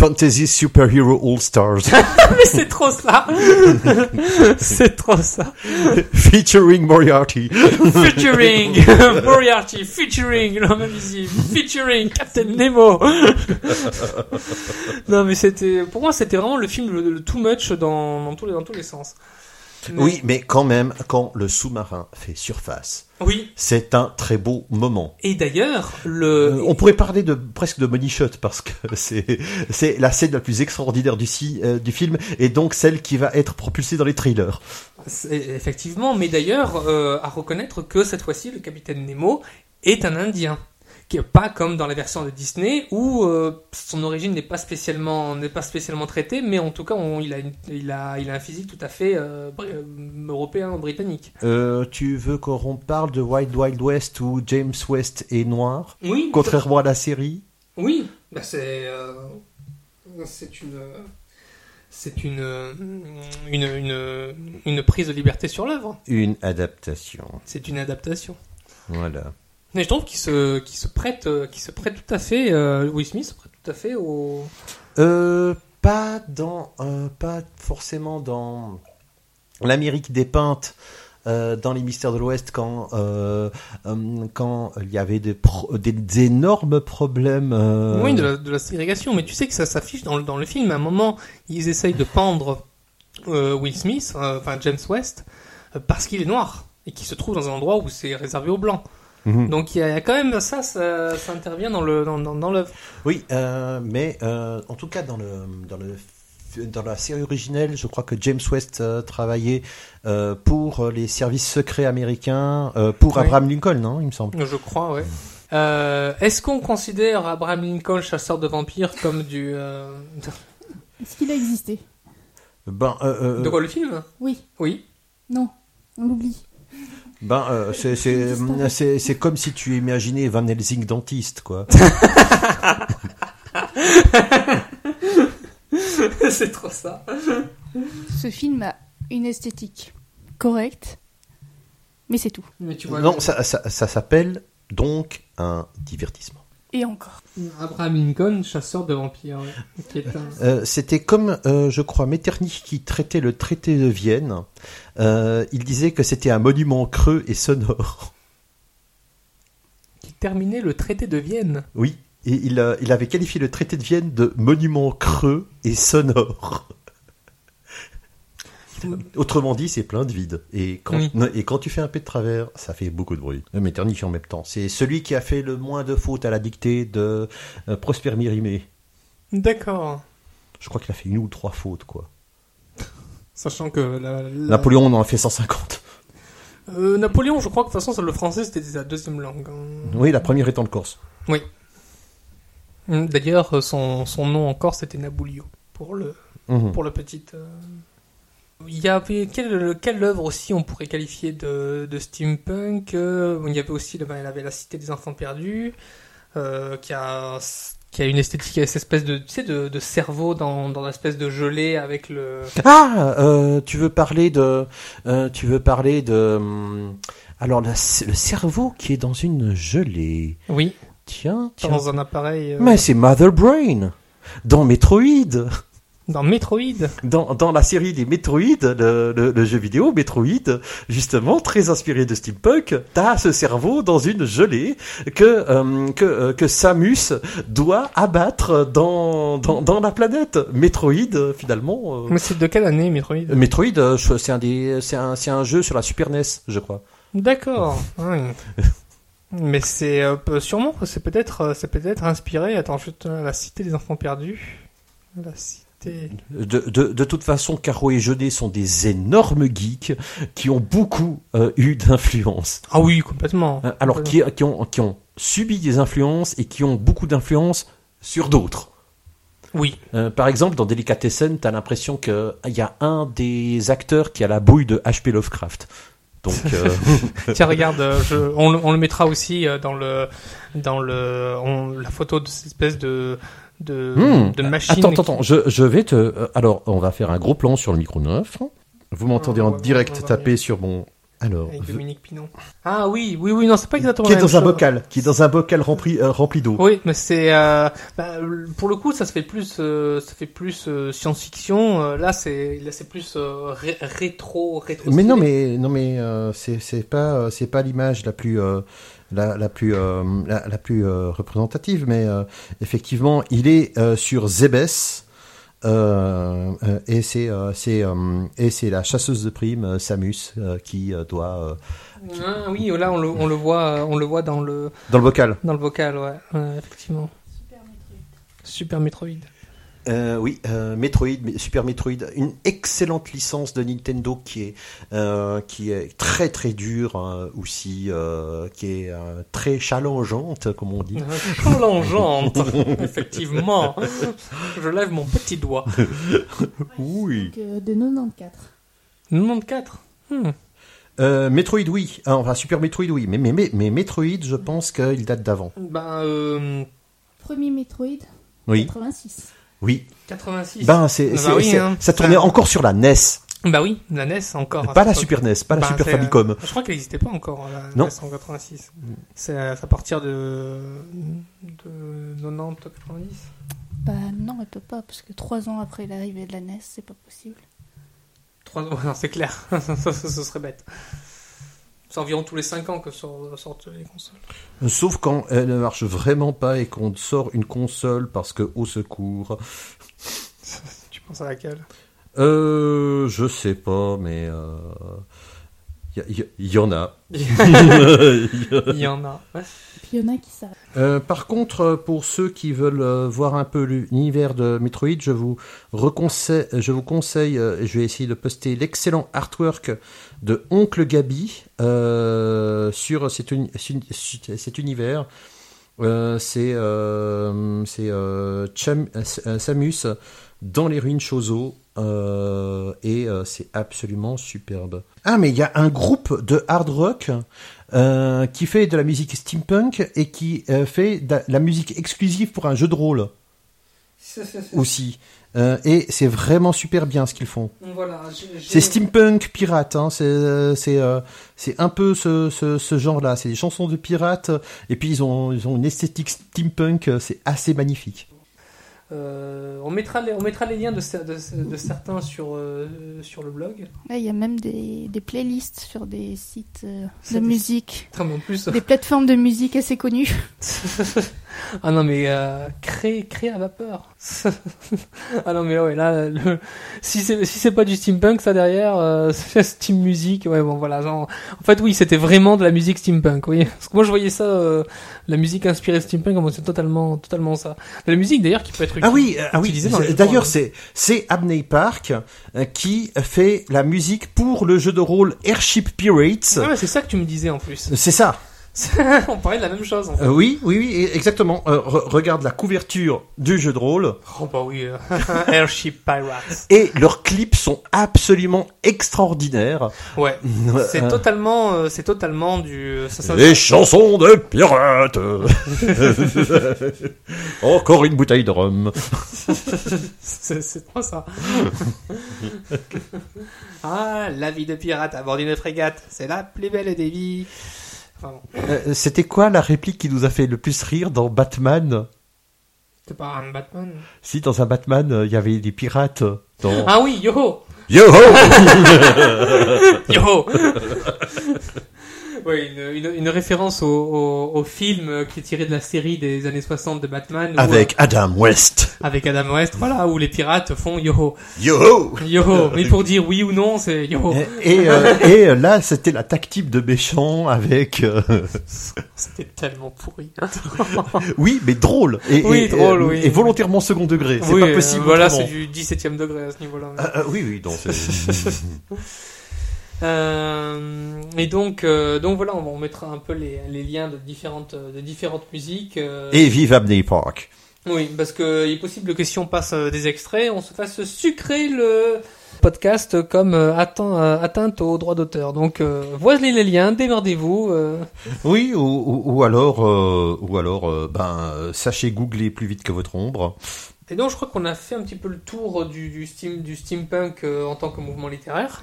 Fantasy Superhero All Stars. mais c'est trop ça. c'est trop ça. Featuring Moriarty. Featuring Moriarty, featuring l'homme invisible, featuring Captain Nemo. non, mais c'était, pour moi, c'était vraiment le film le, le too much dans, dans tous les, dans tous les sens. Mais- Oui, mais quand même, quand le sous-marin fait surface, Oui. c'est un très beau moment. Et d'ailleurs, le, Euh, on pourrait parler de presque de money shot parce que c'est la scène la plus extraordinaire du, euh, du film et donc celle qui va être propulsée dans les trailers. Effectivement, mais d'ailleurs, euh, à reconnaître que cette fois-ci, le capitaine Nemo est un Indien. Pas comme dans la version de Disney où euh, son origine n'est pas spécialement n'est pas spécialement traitée, mais en tout cas, on- il a une- il a il a un physique tout à fait euh, euh, européen britannique. Euh, tu veux qu'on parle de Wild Wild West où James West est noir, Oui. contrairement à la série? Oui. Bah c'est c'est une c'est une, une une une prise de liberté sur l'œuvre. Une adaptation. C'est une adaptation. Voilà. Mais je trouve qu'il se, qu'il se prête, euh, qu'il se prête tout à fait, euh, Will Smith se prête tout à fait au. Euh, pas dans, euh, pas forcément dans l'Amérique dépeinte. euh, dans les mystères de l'Ouest, quand euh, euh, quand il y avait des, pro- des, des énormes problèmes. Oui, de la, de la ségrégation, mais tu sais que ça s'affiche dans, le- dans le film. À un moment, ils essayent de pendre Will Smith, enfin James West, parce qu'il est noir et qu'il se trouve dans un endroit où c'est réservé aux blancs. Mhm. Donc il y, a il y a quand même ça, ça, ça intervient dans le dans, dans, dans l'œuvre. Oui, euh, mais euh, en tout cas dans le dans le dans la série originelle, je crois que James West euh, travaillait euh, pour les services secrets américains, euh, pour Oui. Abraham Lincoln, non, il me semble. Je crois. Euh, Est-ce qu'on considère Abraham Lincoln, chasseur de vampires, comme du euh, Est-ce qu'il a existé? Ben, euh, euh, de quoi le film? Oui. Oui. Non. On l'oublie. Ben, euh, c'est c'est c'est c'est comme si tu imaginais Van Helsing dentiste, quoi. c'est trop ça. Ce film a une esthétique correcte, mais c'est tout. Mais tu vois, non, ça ça, ça s'appelle donc un divertissement. Et encore. Abraham Lincoln, chasseur de vampires, un... Euh, C'était comme, euh, je crois, Metternich qui traitait le traité de Vienne. Euh, il disait que c'était un monument creux et sonore. qui terminait le traité de Vienne. Oui, et il avait qualifié le traité de Vienne de monument creux et sonore. Autrement dit, c'est plein de vide. Et quand, Oui. et quand tu fais un peu de travers, ça fait beaucoup de bruit. Euh, Metternich en même temps. C'est celui qui a fait le moins de fautes à la dictée de euh, Prosper Mérimée. D'accord. Je crois qu'il a fait une ou trois fautes, quoi. Sachant que la, la- Napoléon en a fait 150. Euh, Napoléon, je crois que de toute façon, le français c'était sa deuxième langue. hein. Oui, la première étant le corse. Oui. D'ailleurs, son, son nom encore, c'était Nabulio, pour le, Mhm. pour le petit... euh, Il y avait quelle, quelle œuvre aussi on pourrait qualifier de, de steampunk euh, Il y avait aussi le- il avait la Cité des Enfants Perdus, euh, qui a qui a une esthétique avec cette espèce de tu sais de, de cerveau dans dans l'espèce de gelée avec le Ah, euh, tu veux parler de, euh, tu veux parler de, hum, alors la- le cerveau qui est dans une gelée. oui Tiens, tiens. dans un appareil Mais c'est Mother Brain dans Metroid. Dans Metroid. Dans, dans la série des Metroid, le, le, le jeu vidéo Metroid, justement très inspiré de steampunk, t'as ce cerveau dans une gelée que euh, que, euh, que Samus doit abattre dans dans, dans la planète. Metroid, finalement. euh, Mais c'est de quelle année Metroid? Metroid, c'est un des, c'est un, c'est un jeu sur la Super NES, je crois. D'accord. oui. Mais c'est sûrement, c'est peut-être, c'est peut-être inspiré. Attends, je te- la cité des enfants perdus. La cité. De, de, de toute façon, Caro et Jeunet sont des énormes geeks qui ont beaucoup euh, eu d'influence. Ah oui, complètement. Euh, Alors, Complètement. qui, qui, ont, qui ont subi des influences et qui ont beaucoup d'influence sur d'autres. Oui. Euh, par exemple, dans Delicatessen, t'as l'impression qu'il y a un des acteurs qui a la bouille de H.P. Lovecraft. Donc, euh, Tiens, regarde, je, on, le- on le mettra aussi dans le, dans le, on- la photo de cette espèce de, de, Hmm. de machine. attends, attends, attends, je, je vais te... euh, alors, on va faire un gros plan sur le micro neuf. Vous m'entendez Ah, en ouais, direct taper sur mon... Alors, Avec Dominique Pinon. Ah oui, oui, oui, non, c'est pas exactement qui est dans un bocal, qui est dans un bocal rempli, euh, rempli d'eau. Oui, mais c'est euh, bah, pour le coup ça se fait plus euh, ça fait plus science-fiction. Là c'est là c'est plus ré- rétro rétro. Mais non, mais non, mais c'est pas c'est pas l'image la plus la, la plus euh, la, la plus euh, représentative, mais euh, effectivement, il est sur Zebes. Euh, et c'est c'est et c'est la chasseuse de primes Samus qui doit Ah, oui, là on le, on le voit on le voit dans le dans le bocal. dans le vocal, ouais, effectivement. Super Metroid. Euh, oui, euh, Metroid, Super Metroid, une excellente licence de Nintendo qui est euh, qui est très très dure euh, aussi, euh, qui est euh, très challengeante comme on dit. Challengeante, effectivement. Je lève mon petit doigt. Oui. Donc, euh, de 94. 94. Hmm. Euh, Metroid, oui. Ah, enfin, Super Metroid, oui. Mais, mais, mais, mais Metroid, je pense qu'il date d'avant. Ben euh, Premier Metroid, Oui. 86. Oui. 86. Ben, c'est, Bah c'est- oui, c'est- hein. ça tournait Ça- encore sur la NES. Bah oui, la NES encore. pas la. Super NES, pas la Bah, Super Famicom. euh, Je crois qu'elle n'existait pas encore, la Non. NES en 86. C'est à à partir de, de 90, 90. Bah non, elle peut pas, parce que trois ans après l'arrivée de la NES, c'est pas possible. Trois ans, non, c'est clair. ce serait bête. C'est environ tous les 5 ans que sort- sortent les consoles. Sauf quand elle ne marche vraiment pas et qu'on sort une console parce que, au secours. Tu penses à laquelle? Euh, je sais pas, mais, euh, il y, y- y en a. Il y en a. Il y en a qui s'arrêtent. Euh, par contre, pour ceux qui veulent euh, voir un peu l'univers de Metroid, je vous, reconseille, je vous conseille, euh, je vais essayer de poster l'excellent artwork de Oncle Gabi euh, sur cet, uni- cet univers. Euh, c'est euh, euh, euh, Samus dans les ruines Chozo euh, et euh, c'est absolument superbe. Ah mais il y a un groupe de hard rock euh, qui fait de la musique steampunk et qui euh, fait de la musique exclusive pour un jeu de rôle aussi. Euh, et c'est vraiment super bien ce qu'ils font. Voilà, C'est steampunk pirate, hein, c'est euh, c'est euh, c'est un peu ce, ce, ce genre-là. C'est des chansons de pirates et puis ils ont ils ont une esthétique steampunk, euh, c'est assez magnifique. Euh, on, mettra les, on mettra les liens de, cer- de, de certains sur, euh, sur le blog. Il y a même des, des playlists sur des sites euh, de des- musique. Très bon, en plus. Des plateformes de musique assez connues. ah non, mais euh, créer, créer à vapeur. ah non, mais ouais, là, le- si c'est si c'est pas du steampunk, ça derrière, euh, c'est steam music, ouais, bon voilà. Genre, en fait, oui, c'était vraiment de la musique steampunk, oui. Parce que moi, je voyais ça, euh, la musique inspirée de steampunk, comme c'est totalement, totalement ça. La musique d'ailleurs qui peut être Ah oui, ah oui. D'ailleurs, de c'est c'est Abney Park euh, qui fait la musique pour le jeu de rôle Airship Pirates. Ah ouais, c'est ça que tu me disais en plus. C'est ça. On parlait de la même chose. En fait. Euh, oui, oui, oui, exactement. Euh, re- regarde la couverture du jeu de rôle. Oh bah oui, euh, Airship Pirates. Et leurs clips sont absolument extraordinaires. Ouais, c'est totalement, c'est totalement du. Ça, ça- Les chansons de pirates. Encore une bouteille de rhum. c'est c'est trop ça. ah, la vie de pirate à bord d'une frégate, c'est la plus belle des vies. Euh, C'était quoi la réplique qui nous a fait le plus rire dans Batman? C'était pas un Batman. Si dans un Batman, euh, il y avait des pirates. Dans... Ah oui, yo Yo Yo Oui, une, une, une référence au, au, au film qui est tiré de la série des années 60 de Batman. où, Avec Adam West. euh, avec Adam West, voilà, où les pirates font yo Yo ho Yo Mais pour dire oui ou non, c'est yo Et, et, euh, et, euh, là, c'était la tactique de méchant avec... euh, C'était tellement pourri. Oui, mais drôle. Et, Oui, et, drôle, euh, oui. Et volontairement second degré. C'est Oui, pas euh, possible. voilà, c'est du 17ème degré à ce niveau-là. Oui, oui, donc c'est... Euh, et donc, euh, donc voilà, on, on mettra un peu les, les liens de différentes, de différentes musiques. euh, Et vive Abney Park. Oui, parce que il est possible que si on passe euh, des extraits, on se fasse sucrer le podcast comme atteint- atteinte aux droits d'auteur. Donc, voici les liens, démerdez-vous. Oui, ou, ou, ou alors, ou alors, ben, sachez googler plus vite que votre ombre. Et donc, je crois qu'on a fait un petit peu le tour du, du, steam, du steampunk en tant que mouvement littéraire.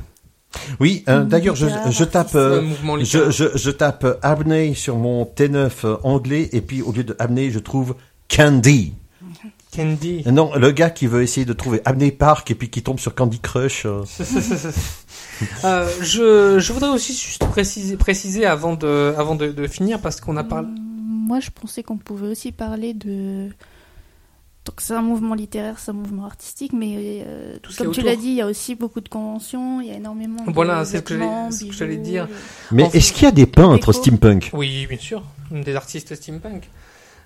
Oui, euh, d'ailleurs, je, Littéraire, je tape, Euh, euh, mouvement littéraire. je, je, je tape Abney sur mon T9 euh, anglais, et puis au lieu de Abney, je trouve Candy. Candy. Non, le gars qui veut essayer de trouver Abney Park et puis qui tombe sur Candy Crush. euh. Euh, je, je voudrais aussi juste préciser, préciser avant de, avant de, de finir parce qu'on a parlé. Moi, je pensais qu'on pouvait aussi parler de. Donc, c'est un mouvement littéraire, c'est un mouvement artistique, mais euh, Tout comme tu l'as dit, il y a aussi beaucoup de conventions, il y a énormément de. Voilà, c'est ce que j'allais- vêtements, c'est ce que j'allais bijoux, dire. Mais Enfin, est-ce qu'il y a des peintres déco. steampunk? Oui, bien sûr, des artistes steampunk.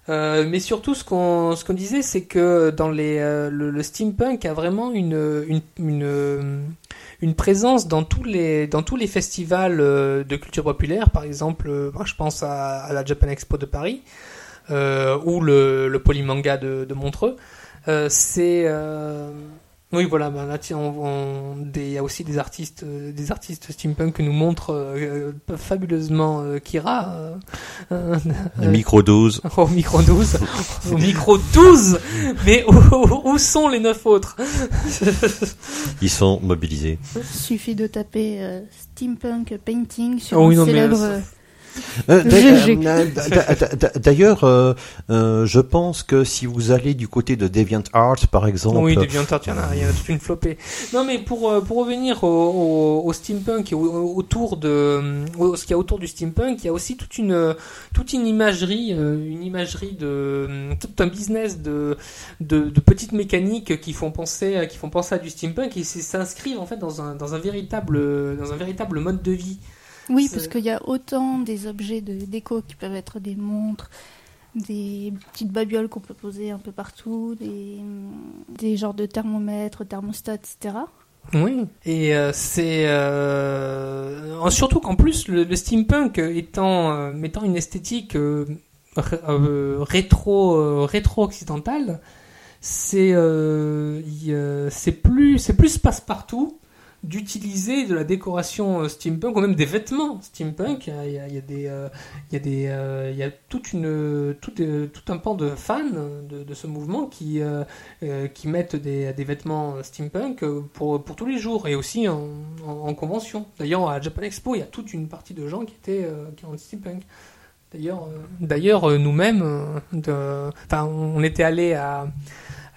Euh, mais surtout, ce qu'on ce qu'on disait, c'est que dans les euh, le, le steampunk a vraiment une une, une une présence dans tous les dans tous les festivals euh, de culture populaire. Par exemple, euh, moi, je pense à, à la Japan Expo de Paris euh, ou le le Polymanga de, de Montreux. Euh, c'est euh, oui, voilà. Ben là, tiens, on- on- des- il y a aussi des artistes, euh, des artistes steampunk que nous montre euh, euh, fabuleusement euh, Kira. euh, euh, euh, Microdose. au micro 12. au micro 12 Mais où, sont les neuf autres? Ils sont mobilisés. Il suffit de taper euh, steampunk painting sur Oh oui, non, célèbre. euh, Euh, D'ailleurs, euh, euh, je pense que si vous allez du côté de DeviantArt, par exemple, Oui, DeviantArt, il y en a, il y en a toute une flopée. Non, mais pour, pour revenir au, au, au steampunk et au- autour de au- ce qu'il y a autour du steampunk, il y a aussi toute une toute une imagerie, une imagerie de tout un business de de, de petites mécaniques qui font penser qui font penser à du steampunk et s'inscrivent en fait dans un dans un véritable dans un véritable mode de vie. Oui, parce qu'il y a autant des objets de déco qui peuvent être des montres, des petites babioles qu'on peut poser un peu partout, des, des genres de thermomètres, thermostats, etc. Oui, et euh, c'est euh, surtout qu'en plus le, le steampunk étant euh, mettant une esthétique ré- rétro rétro occidentale, c'est c'est plus c'est plus passe-partout d'utiliser de la décoration euh, steampunk ou même des vêtements steampunk. Il y a, a- il y a des euh, il y a des euh, il y a toute une tout, euh, un pan de fans de, ce mouvement qui qui mettent des, des vêtements steampunk pour, pour tous les jours et aussi en, en, en convention. D'ailleurs, à Japan Expo, il y a toute une partie de gens qui étaient qui ont steampunk. D'ailleurs, d'ailleurs nous-mêmes, enfin, on était allé à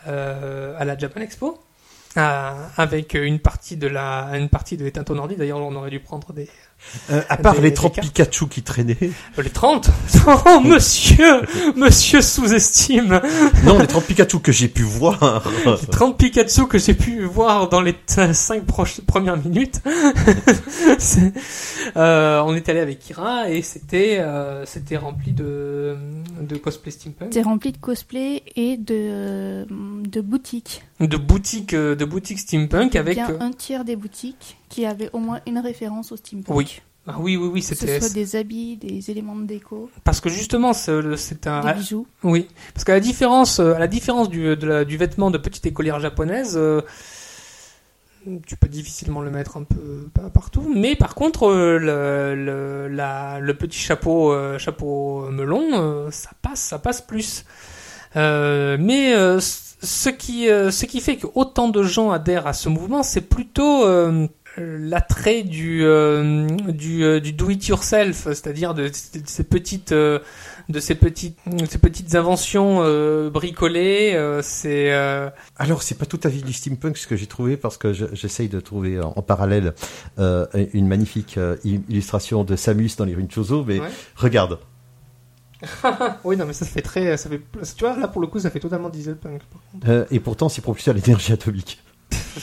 à la Japan Expo. À- avec une partie de la une partie de Tinto Nordi d'ailleurs on aurait dû prendre des euh, à part Des- les des 30 cartes. Pikachu qui traînaient, euh, les 30 oh monsieur monsieur sous-estime non, les 30 Pikachu que j'ai pu voir, Les 30 Pikachu que j'ai pu voir dans les 5 premières minutes. C'est- euh, on est allé avec Kira et c'était euh, c'était rempli de, de cosplay steampunk, C'est rempli de cosplay et de, de boutiques. de boutiques de boutiques steampunk avec Bien un tiers des boutiques qui avaient au moins une référence au steampunk. Oui. Ah oui, oui, oui, Que ce c'était soit des habits, des éléments de déco, parce que justement, c'est un des bijoux. oui, parce qu'à la différence, euh, à la différence du, de la- du vêtement de petite écolière japonaise, euh, tu peux difficilement le mettre un peu pas partout, mais par contre, euh, le, le, la- le petit chapeau, euh, chapeau melon, ça passe, ça passe plus. Mais ce qui, ce qui fait que autant de gens adhèrent à ce mouvement, c'est plutôt l'attrait du, euh, du, euh, du do it yourself, c'est-à-dire de, de ces petites, euh, de ces petites, ces petites inventions euh, bricolées. euh, c'est euh, Alors, c'est pas tout à fait du steampunk ce que j'ai trouvé parce que je- j'essaye de trouver en, en parallèle euh, une magnifique euh, illustration de Samus dans les ruines Chozo, mais Ouais. regarde. oui, non, mais ça fait très, ça fait, tu vois, là pour le coup, ça fait totalement dieselpunk. Euh, et pourtant, c'est propulsé à l'énergie atomique.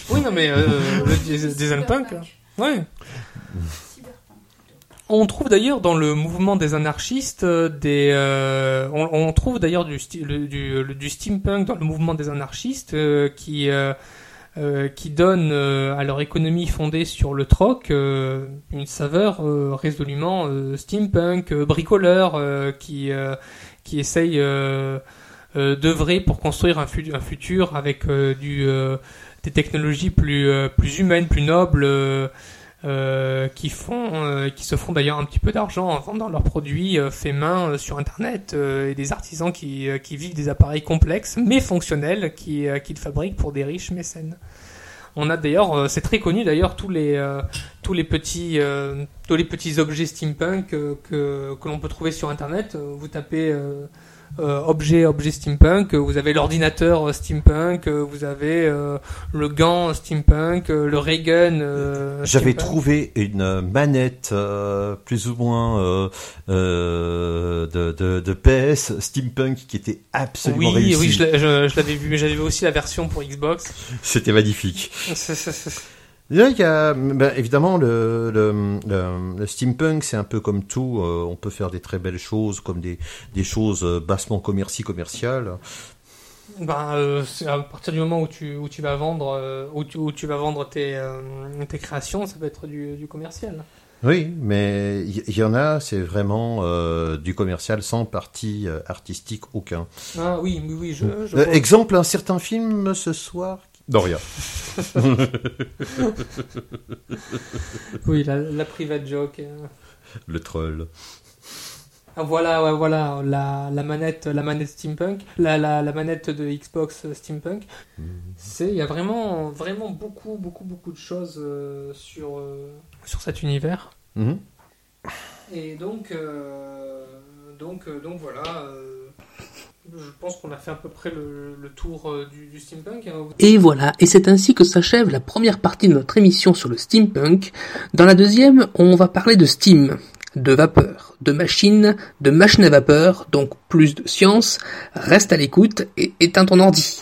Oui, non, mais euh, dieselpunk, ouais. On trouve d'ailleurs dans le mouvement des anarchistes euh, des, euh, on, on trouve d'ailleurs du, sti- le- du, le- du steampunk dans le mouvement des anarchistes euh, qui euh, euh, qui donne euh, à leur économie fondée sur le troc euh, une saveur euh, résolument euh, steampunk, euh, bricoleur, euh, qui euh, qui essaye euh, euh, d'œuvrer pour construire un, fu- un futur avec euh, du euh, des technologies plus euh, plus humaines, plus nobles. euh, euh, qui font, qui se font d'ailleurs un petit peu d'argent en vendant leurs produits faits main sur Internet et des artisans qui, qui vivent des appareils complexes mais fonctionnels qui, qu'ils fabriquent pour des riches mécènes. On a d'ailleurs, c'est très connu d'ailleurs tous les tous les petits tous les petits objets steampunk que que l'on peut trouver sur Internet. Vous tapez euh, objet objet steampunk, euh, vous avez l'ordinateur euh, steampunk, vous avez euh, le gant steampunk, le euh, J'avais trouvé une manette plus ou moins de, de, de PS steampunk qui était absolument Oui, réussie. oui, je l'ai- je, je l'avais vu, mais j'avais vu aussi la version pour Xbox. C'était magnifique. Là, il y a ben, évidemment le, le, le, le steampunk, c'est un peu comme tout. euh, on peut faire des très belles choses, comme des, des choses euh, bassement commerci commerciales. ben, euh, c'est à partir du moment où tu, où tu vas vendre, euh, où tu, où tu vas vendre tes, tes créations, ça peut être du, du commercial. Oui, mais il y, en a, c'est vraiment euh, du commercial sans partie euh, artistique aucun. Ah oui, oui, oui, je, je Euh, vois. exemple, un certain film ce soir. Rien. oui, la, la private joke. euh. Le troll. Ah, voilà, ouais, voilà, la, la manette, la manette steampunk, la, la, la manette de Xbox steampunk. C'est, il y a vraiment, vraiment beaucoup, beaucoup, beaucoup de choses euh, sur, euh, sur cet univers. Mhm. Et donc, euh, donc, donc voilà. Je pense qu'on a fait à peu près le, tour euh, du, steampunk. hein. Et voilà, et c'est ainsi que s'achève la première partie de notre émission sur le steampunk. Dans la deuxième, on va parler de steam, de vapeur, de machines, de machines à vapeur, donc plus de science. Reste à l'écoute et éteins ton ordi.